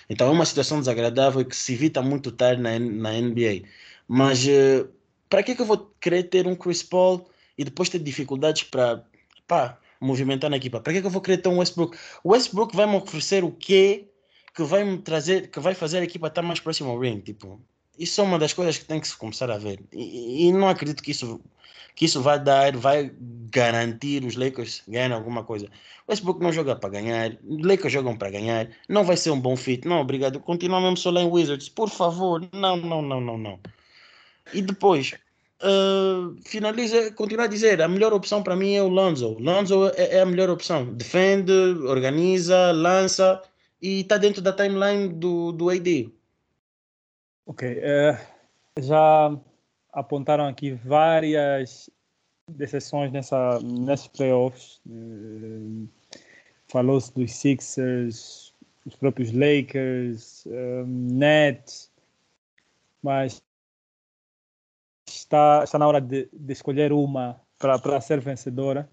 Então é uma situação desagradável que se evita muito tarde na, na NBA. Mas uh, para que, que eu vou querer ter um Chris Paul e depois ter dificuldades para pá, movimentar na equipa. Para que, é que eu vou querer ter um Westbrook? O Westbrook vai me oferecer o quê que vai me trazer, que vai fazer a equipa estar mais próxima ao ring? Tipo, isso é uma das coisas que tem que se começar a ver. E, e não acredito que isso, que isso vai dar, vai garantir os Lakers ganharem alguma coisa. O Westbrook não joga para ganhar, os Lakers jogam para ganhar, não vai ser um bom fit. Não, obrigado. Continua mesmo só lá em Wizards, por favor. Não, não, não, não, não. E depois, uh, finaliza, continua a dizer, a melhor opção para mim é o Lonzo. Lonzo é, é, a melhor opção. Defende, organiza, lança e está dentro da timeline do, do AD. Ok. Uh, já apontaram aqui várias decisões nessa, nesses playoffs. Uh, Falou-se dos Sixers, os próprios Lakers, Nets, mas está, está na hora de, de escolher uma para ser vencedora.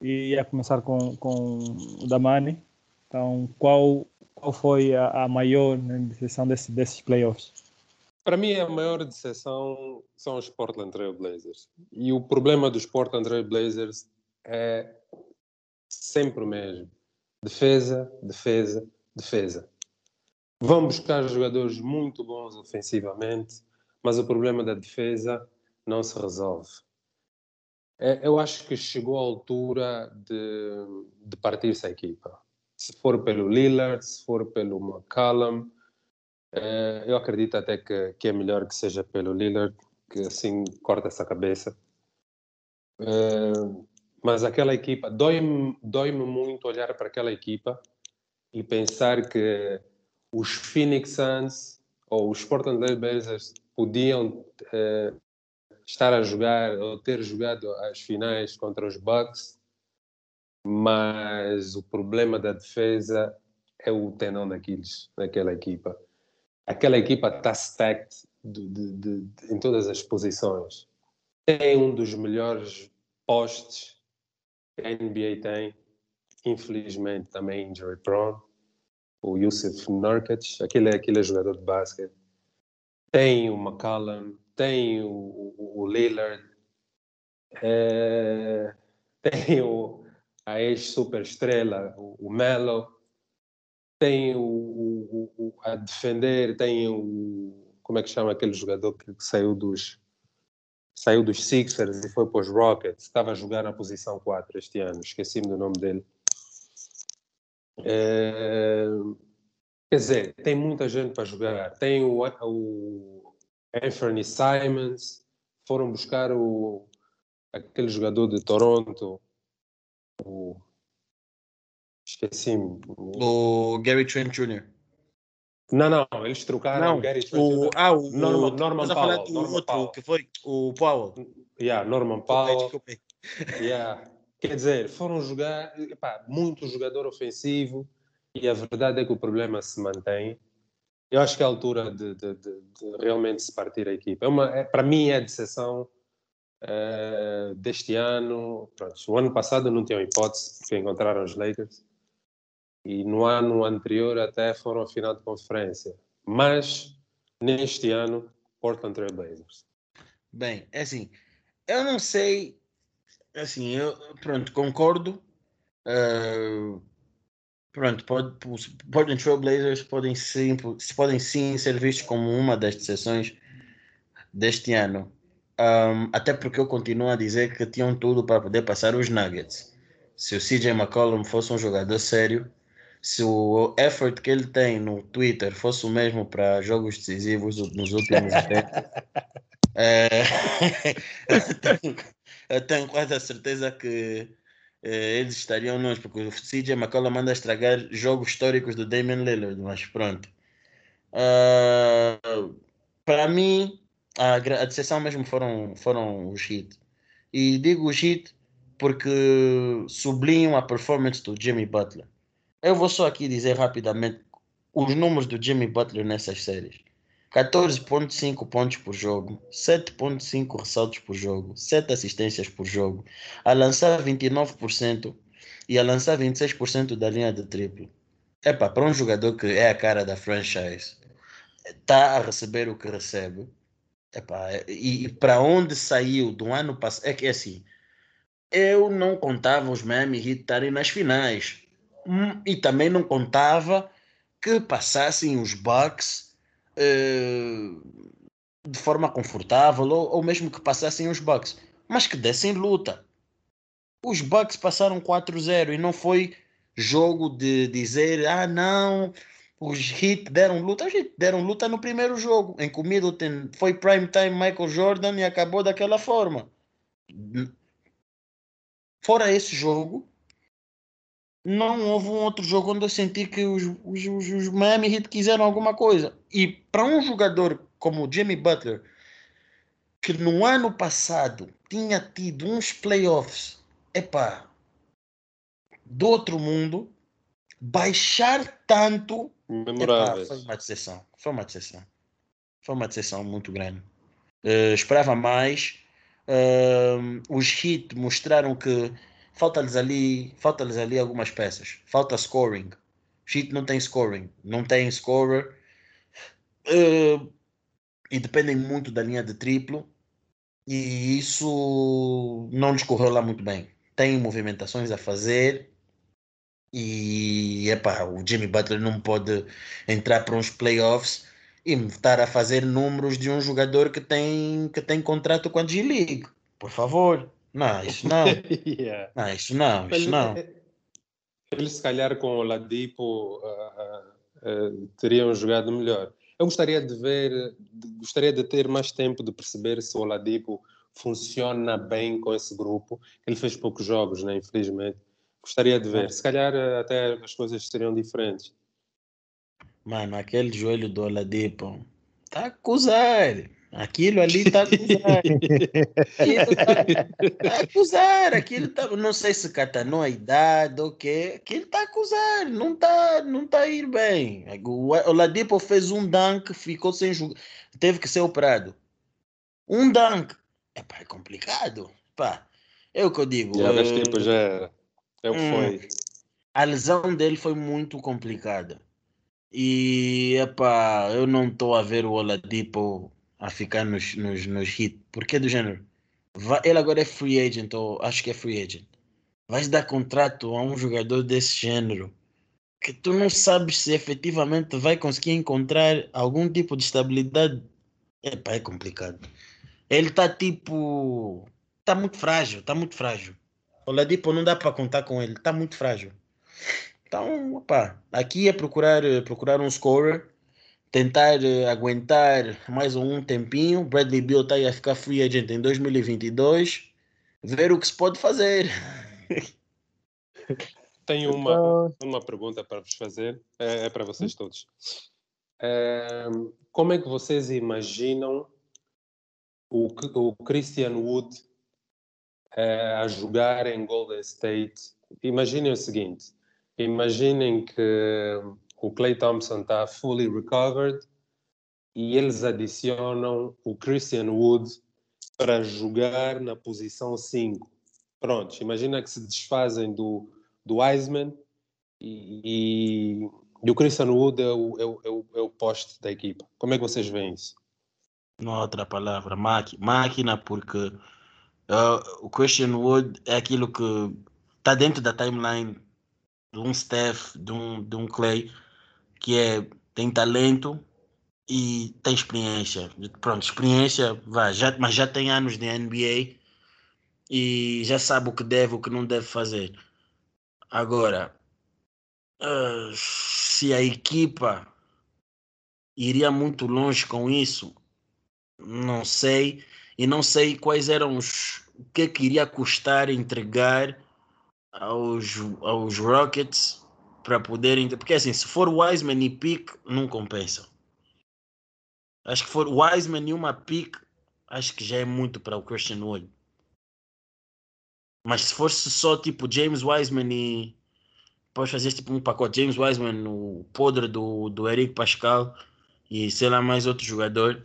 E ia começar com, com o Damani. Então, qual, qual foi a, a maior né, decisão desse, desses playoffs? Para mim, a maior decisão são os Portland Trail Blazers. E o problema dos Portland Trail Blazers é sempre o mesmo: defesa, defesa, defesa. Vão buscar jogadores muito bons ofensivamente, mas o problema da defesa não se resolve. É, eu acho que chegou a altura de, de partir-se a equipa. Se for pelo Lillard, se for pelo McCallum, é, eu acredito até que, que é melhor que seja pelo Lillard, que assim corta essa cabeça. É, mas aquela equipa, dói-me dói muito olhar para aquela equipa e pensar que os Phoenix Suns ou os Portland Blazers podiam eh, estar a jogar ou ter jogado as finais contra os Bucks, mas o problema da defesa é o tenão daqueles, daquela equipa. Aquela equipa está stacked de, de, de, em todas as posições. Tem um dos melhores postes que a NBA tem infelizmente também injury prone. O Yusuf Nurkic, aquele, aquele jogador de basquete. Tem o McCallum, tem o, o, o Lillard, é, tem o, a ex-super estrela, o, o Melo, tem o, o, o, a defender, tem o como é que chama aquele jogador que, que saiu dos saiu dos Sixers e foi para os Rockets, estava a jogar na posição 4 este ano, esqueci-me do nome dele. É, quer dizer, tem muita gente para jogar. Tem o, o Anthony Simons, foram buscar o, aquele jogador de Toronto, o Esqueci-me. O Gary Trent Jr. Não, não, eles trocaram não, o Gary Trent o, Ah, o Norman, Norman Powell. Falar do Norman outro, Powell. que foi o Powell. Yeah, Norman Powell. Desculpa, Yeah. Quer dizer, foram jogar epá, muito jogador ofensivo e a verdade é que o problema se mantém. Eu acho que é a altura de, de, de, de realmente se partir a equipa. É uma, é, para mim é a decepção uh, deste ano. Pronto, o ano passado não tinham hipótese porque encontraram os Lakers e no ano anterior até foram à final de conferência. Mas neste ano, Portland Trail Blazers. Bem, é assim, eu não sei, assim, eu pronto, concordo. Uh, pronto, pode, Portland Trail Blazers podem sim, podem sim ser vistos como uma das decisões deste ano. Um, até porque eu continuo a dizer que tinham tudo para poder passar os Nuggets. Se o CJ McCollum fosse um jogador sério, se o effort que ele tem no Twitter fosse o mesmo para jogos decisivos nos últimos [laughs] tempos, é, [laughs] eu, tenho, quase a certeza que eles estariam nós, porque o CJ McCollum manda estragar jogos históricos do Damian Lillard, mas pronto. Uh, para mim, a, a decepção mesmo foram, foram os hits. E digo os hits porque sublinham a performance do Jimmy Butler. Eu vou só aqui dizer rapidamente os números do Jimmy Butler nessas séries. 14.5 pontos por jogo, 7.5 ressaltos por jogo, 7 assistências por jogo, a lançar 29% e a lançar 26% da linha de triplo. Epa, para um jogador que é a cara da franchise, está a receber o que recebe. Epa, e, e para onde saiu do ano passado? É que é assim, eu não contava os Miami Heat estarem nas finais. Hum, e também não contava que passassem os Bucks uh, de forma confortável ou, ou mesmo que passassem os Bucks, mas que dessem luta. Os Bucks passaram 4-0 e não foi jogo de dizer ah não, os Heat deram luta, os Heat deram luta no primeiro jogo, em que o Middleton foi prime time Michael Jordan e acabou daquela forma. Fora esse jogo, não houve um outro jogo onde eu senti que os, os, os, os Miami Heat quiseram alguma coisa. E para um jogador como o Jimmy Butler, que no ano passado tinha tido uns playoffs, epá, do outro mundo, baixar tanto, epá, foi uma decepção. Foi uma decepção. Foi uma decepção muito grande. Uh, esperava mais. Uh, os Heat mostraram que falta-lhes ali, falta-lhes ali algumas peças. Falta scoring. Sheet não tem scoring, não tem scorer. Uh, e dependem muito da linha de triplo. E isso não lhes correu lá muito bem. Tem movimentações a fazer. E epa, o Jimmy Butler não pode entrar para uns playoffs e estar a fazer números de um jogador que tem, que tem contrato com a G-League. Por favor. Não, [laughs] isso não. yeah. Não, isso não, isso não. Eles, se calhar, com o Ladipo, uh, uh, teriam jogado melhor. Eu gostaria de ver, gostaria de ter mais tempo de perceber se o Ladipo funciona bem com esse grupo. Ele fez poucos jogos, né, infelizmente. Gostaria de ver. Se calhar até as coisas seriam diferentes. Mano, aquele joelho do Oladipo tá a acusar. Aquilo ali está a acusar. Aquilo está tá a acusar. Aquilo tá, não sei se catanou a idade ou o quê. Aquilo está a acusar. Não está não tá ir bem. O, o Ladipo fez um dunk, ficou sem jogar. Teve que ser operado. Um dunk. Epá, é complicado. Pá, é o que eu digo. Já, uh, tipo, já é o que hum, foi. a lesão dele foi muito complicada. E epá, eu não estou a ver o Oladipo a ficar nos, nos, nos hits. Porque do género. Ele agora é free agent, ou acho que é free agent. Vais dar contrato a um jogador desse gênero que tu não sabes se efetivamente vai conseguir encontrar algum tipo de estabilidade. Epá, é complicado. Ele está tipo. Está muito frágil, está muito frágil. O Ladipo não dá para contar com ele, está muito frágil. Então, opa, aqui é procurar, procurar um scorer, tentar uh, aguentar mais um tempinho. Bradley Bill está aí a ficar free agent em 2022. Ver o que se pode fazer. [laughs] Tenho uma, então- uma pergunta para vos fazer, é, é para vocês hum? todos. É, como é que vocês imaginam o, o Christian Wood é, a jogar em Golden State? Imaginem o seguinte: imaginem que o Clay Thompson está fully recovered e eles adicionam o Christian Wood para jogar na posição 5. Pronto, imagina que se desfazem do, do Wiseman e, e, e o Christian Wood é o, é, o, é, o, é poste da equipa. Como é que vocês veem isso? Não outra palavra, máquina, porque uh, o Christian Wood é aquilo que está dentro da timeline de um Steph, de um, de um Clay, que é, tem talento e tem experiência. Pronto, experiência, vai, já, mas já tem anos de NBA e já sabe o que deve, o que não deve fazer. Agora, uh, se a equipa iria muito longe com isso, não sei. E não sei quais eram os. O que, é que iria custar entregar aos, aos Rockets para poderem. Porque assim, se for Wiseman e Pick, não compensa. Acho que for Wiseman e uma Pick, acho que já é muito para o Christian Wood. Mas se fosse só tipo James Wiseman e. Podes fazer tipo um pacote James Wiseman, o podre do, do Eric Pascal e sei lá mais outro jogador.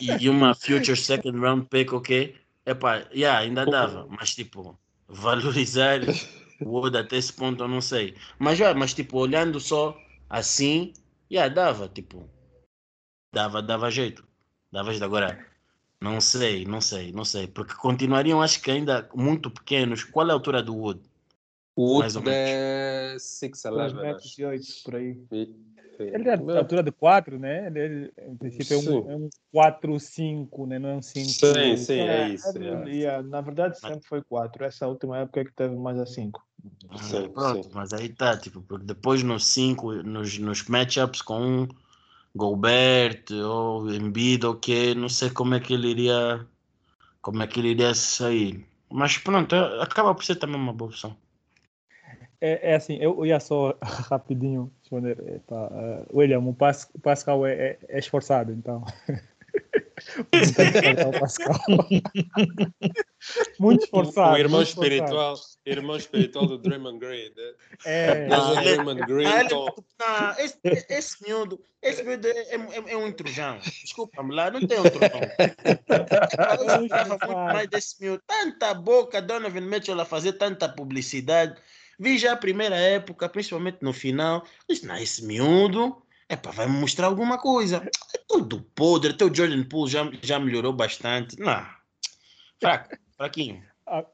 E, e uma future second round pick, ok? Epá, yeah, ainda dava, mas tipo, valorizar [laughs] Wood até esse ponto eu não sei. Mas, yeah, mas tipo, olhando só assim, yeah, dava, tipo, dava, dava jeito. Dava jeito. Agora, não sei, não sei, não sei. Porque continuariam, acho que ainda muito pequenos. Qual é a altura do Wood? O Wood é 6'11", 2 por aí. Ele é da altura de 4, né? Ele, em princípio, é um, é um 4, 5, né? Não é um 5. Sim, sim, é, é isso. É, é. Na verdade, sempre foi 4. Essa última época é que teve mais a 5. Sim, Pronto, sim. mas aí tá, tipo, depois nos 5, nos, nos matchups com um Gobert ou Embiid ou que não sei como é que ele iria como é que ele iria sair. Mas pronto, acaba por ser também uma boa opção. É, é assim, eu ia só [laughs] rapidinho responder. Epa, uh, William, o, Pas, o Pascal é, é, é esforçado, então. [laughs] muito esforçado. O irmão muito espiritual, esforçado. irmão espiritual do Draymond Green. Né? É. Mas o Draymond Green. Ah, então... não, esse, esse miúdo, esse miúdo é, é, é um intrujão. Desculpa-me lá, não tem outro nome. Eu gostava muito mais desse miúdo. Tanta boca, Donovan Mitchell a fazer tanta publicidade. Vi já a primeira época, principalmente no final, disse, não, esse miúdo, é para vai me mostrar alguma coisa. É tudo podre, teu Jordan Poole já, já melhorou bastante. Não, fraco, [laughs] fraquinho.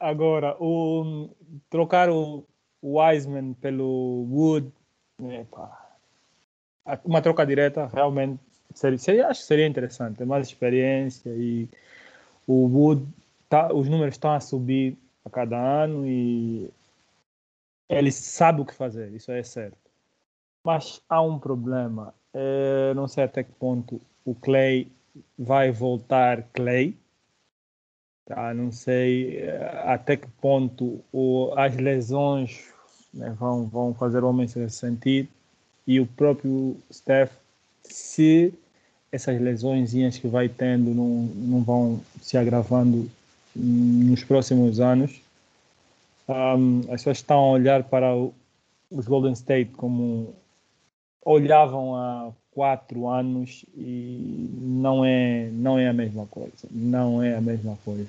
Agora, o, trocar o Wiseman pelo Wood, epa, uma troca direta realmente seria, seria, acho que seria interessante, mais experiência e o Wood, tá, os números estão a subir a cada ano e ele sabe o que fazer, isso é certo. Mas há um problema. É, não sei até que ponto o Clay vai voltar Clay. Tá? Não sei é, até que ponto o, as lesões né, vão, vão fazer o homem se sentir. E o próprio Steph, se essas lesões que vai tendo não, não vão se agravando nos próximos anos, um, as pessoas estão a olhar para o, os Golden State como olhavam há quatro anos e não é não é a mesma coisa não é a mesma coisa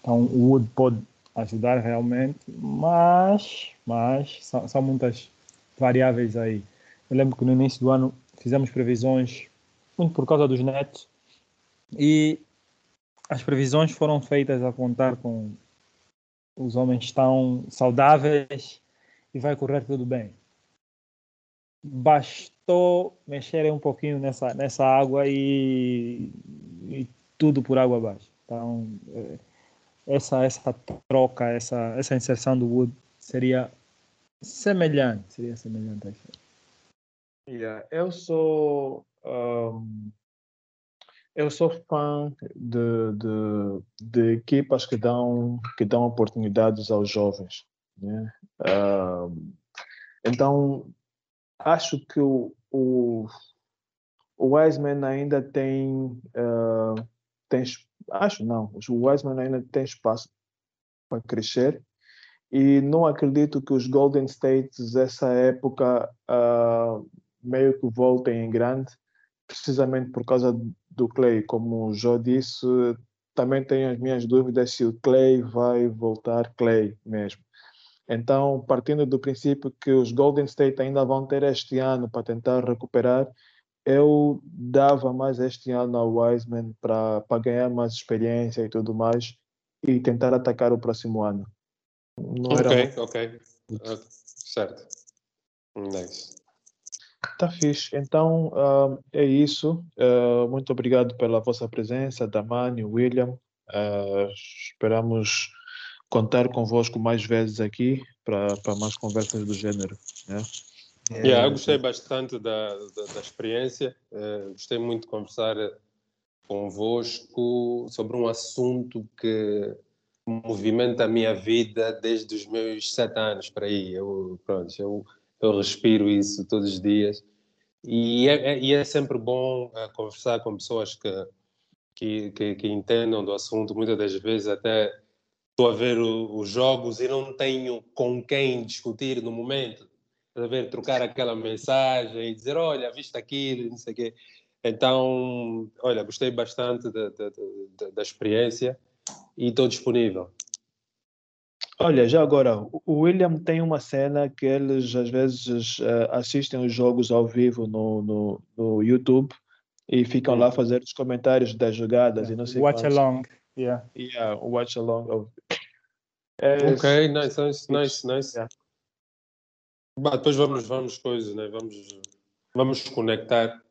então o Wood pode ajudar realmente, mas, mas são, são muitas variáveis aí. Eu lembro que no início do ano fizemos previsões muito por causa dos netos e as previsões foram feitas a contar com os homens estão saudáveis e vai correr tudo bem. Bastou mexerem um pouquinho nessa, nessa água e, e tudo por água abaixo. Então, é, essa, essa troca, essa, essa inserção do Wood seria semelhante, seria semelhante a isso. Yeah, eu sou um, eu sou fã de, de, de, equipas que dão que dão oportunidades aos jovens, né? Um, então acho que o, o, o Wiseman ainda tem uh, tem acho não, o Wiseman ainda tem espaço para crescer e não acredito que os Golden States essa época uh, meio que voltem em grande, precisamente por causa do Clay. Como o Joe disse, também tenho as minhas dúvidas se o Clay vai voltar Clay mesmo. Então, partindo do princípio que os Golden State ainda vão ter este ano para tentar recuperar, eu dava mais este ano ao Wiseman para ganhar mais experiência e tudo mais e tentar atacar o próximo ano. Não ok, ok. Uh, certo. Nice. Tá fixe. Então, uh, é isso. Uh, muito obrigado pela vossa presença, Damani, William. Uh, esperamos contar convosco mais vezes aqui para mais conversas do gênero. Né? Yeah, eu gostei bastante da, da, da experiência. Uh, gostei muito de conversar convosco sobre um assunto que movimenta a minha vida desde os meus sete anos para aí. Eu, pronto, eu eu respiro isso todos os dias. E é, é, é sempre bom uh, conversar com pessoas que, que, que, que, entendam do assunto. Muitas das vezes até estou a ver os jogos e não tenho com quem discutir no momento. A ver, trocar aquela mensagem e dizer, olha, viste aquilo, não sei o quê. Então, olha, gostei bastante da, da, da, da experiência e estou disponível. Olha, já agora, o William tem uma cena que eles às vezes uh, assistem os jogos ao vivo no, no, no YouTube e ficam lá a fazer os comentários das jogadas yeah. e não sei Watch quantos. along, yeah. Yeah, watch along. É, ok, nice, nice, nice, nice. Yeah. Bah, depois vamos, vamos coisas, né? Vamos, vamos conectar.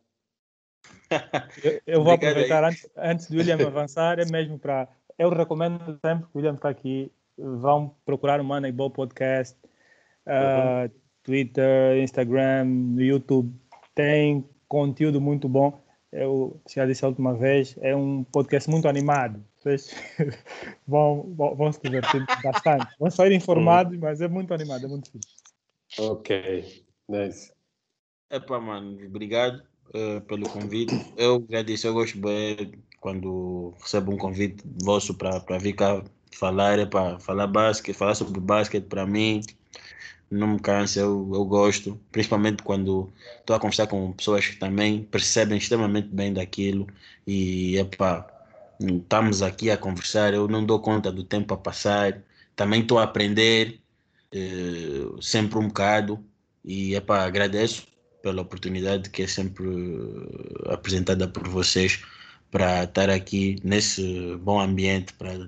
eu, eu vou aproveitar antes, antes do William avançar, é mesmo para. Eu recomendo sempre que o William está aqui vão procurar o Moneyball Podcast, uh, Twitter, Instagram, YouTube. Tem conteúdo muito bom. Eu já disse a última vez, é um podcast muito animado. Vocês [laughs] vão, vão, vão se divertir bastante. Vão sair informados, hum. mas é muito animado, é muito fixe. Ok, nice. Epá, mano, obrigado uh, pelo convite. Eu já disse, eu gosto bem quando recebo um convite vosso para vir cá falar, para falar basquete, falar sobre basquete para mim. Não me cansa, eu, eu gosto, principalmente quando estou a conversar com pessoas que também percebem extremamente bem daquilo. E epá, estamos aqui a conversar, eu não dou conta do tempo a passar, também estou a aprender eh, sempre um bocado. E epá, agradeço pela oportunidade que é sempre apresentada por vocês para estar aqui nesse bom ambiente para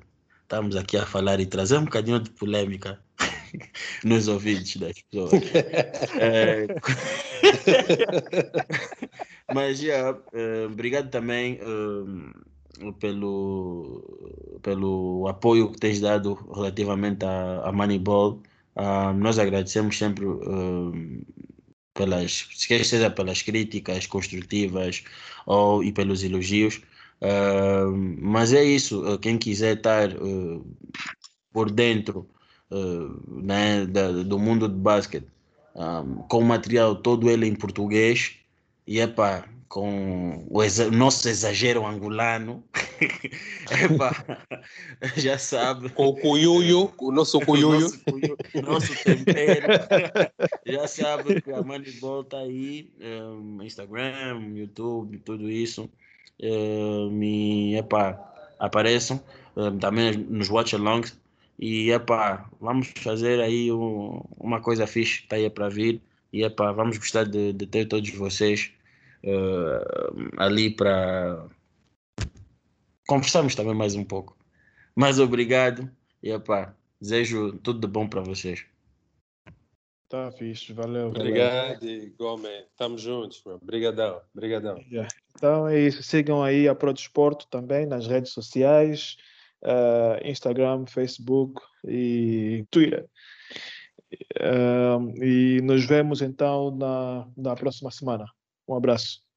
estamos aqui a falar e trazer um bocadinho de polêmica [laughs] nos ouvidos das pessoas. [laughs] é... [laughs] Mas, yeah, uh, obrigado também uh, pelo, pelo apoio que tens dado relativamente a, a Moneyball. Uh, nós agradecemos sempre pelas, seja pelas críticas construtivas ou e pelos elogios. Uh, mas é isso, uh, quem quiser estar uh, por dentro né, da, do mundo de basquete, com o material todo ele em português, e epá, com o exa nosso exagero angolano, [laughs] epá, [laughs] já sabe. Com o cuiuio, o nosso cuiuio. O nosso, tempero. [laughs] já sabe que a Moneyball está aí, um, Instagram, YouTube, tudo isso. Uh, me, epá, apareçam uh, também nos watch alongs E epá, vamos fazer aí um, uma coisa fixe, está aí para vir. E epá, vamos gostar de, de ter todos vocês uh, ali para conversarmos também mais um pouco. Mas obrigado e epá, desejo tudo de bom para vocês. Tá fixe, valeu. Obrigado, Gomes. Tamo juntos, meu. Obrigadão, obrigadão. Yeah. Então é isso. Sigam aí a Prodesporto também nas redes sociais, uh, Instagram, Facebook e Twitter. Uh, e nos vemos então na, na próxima semana. Um abraço.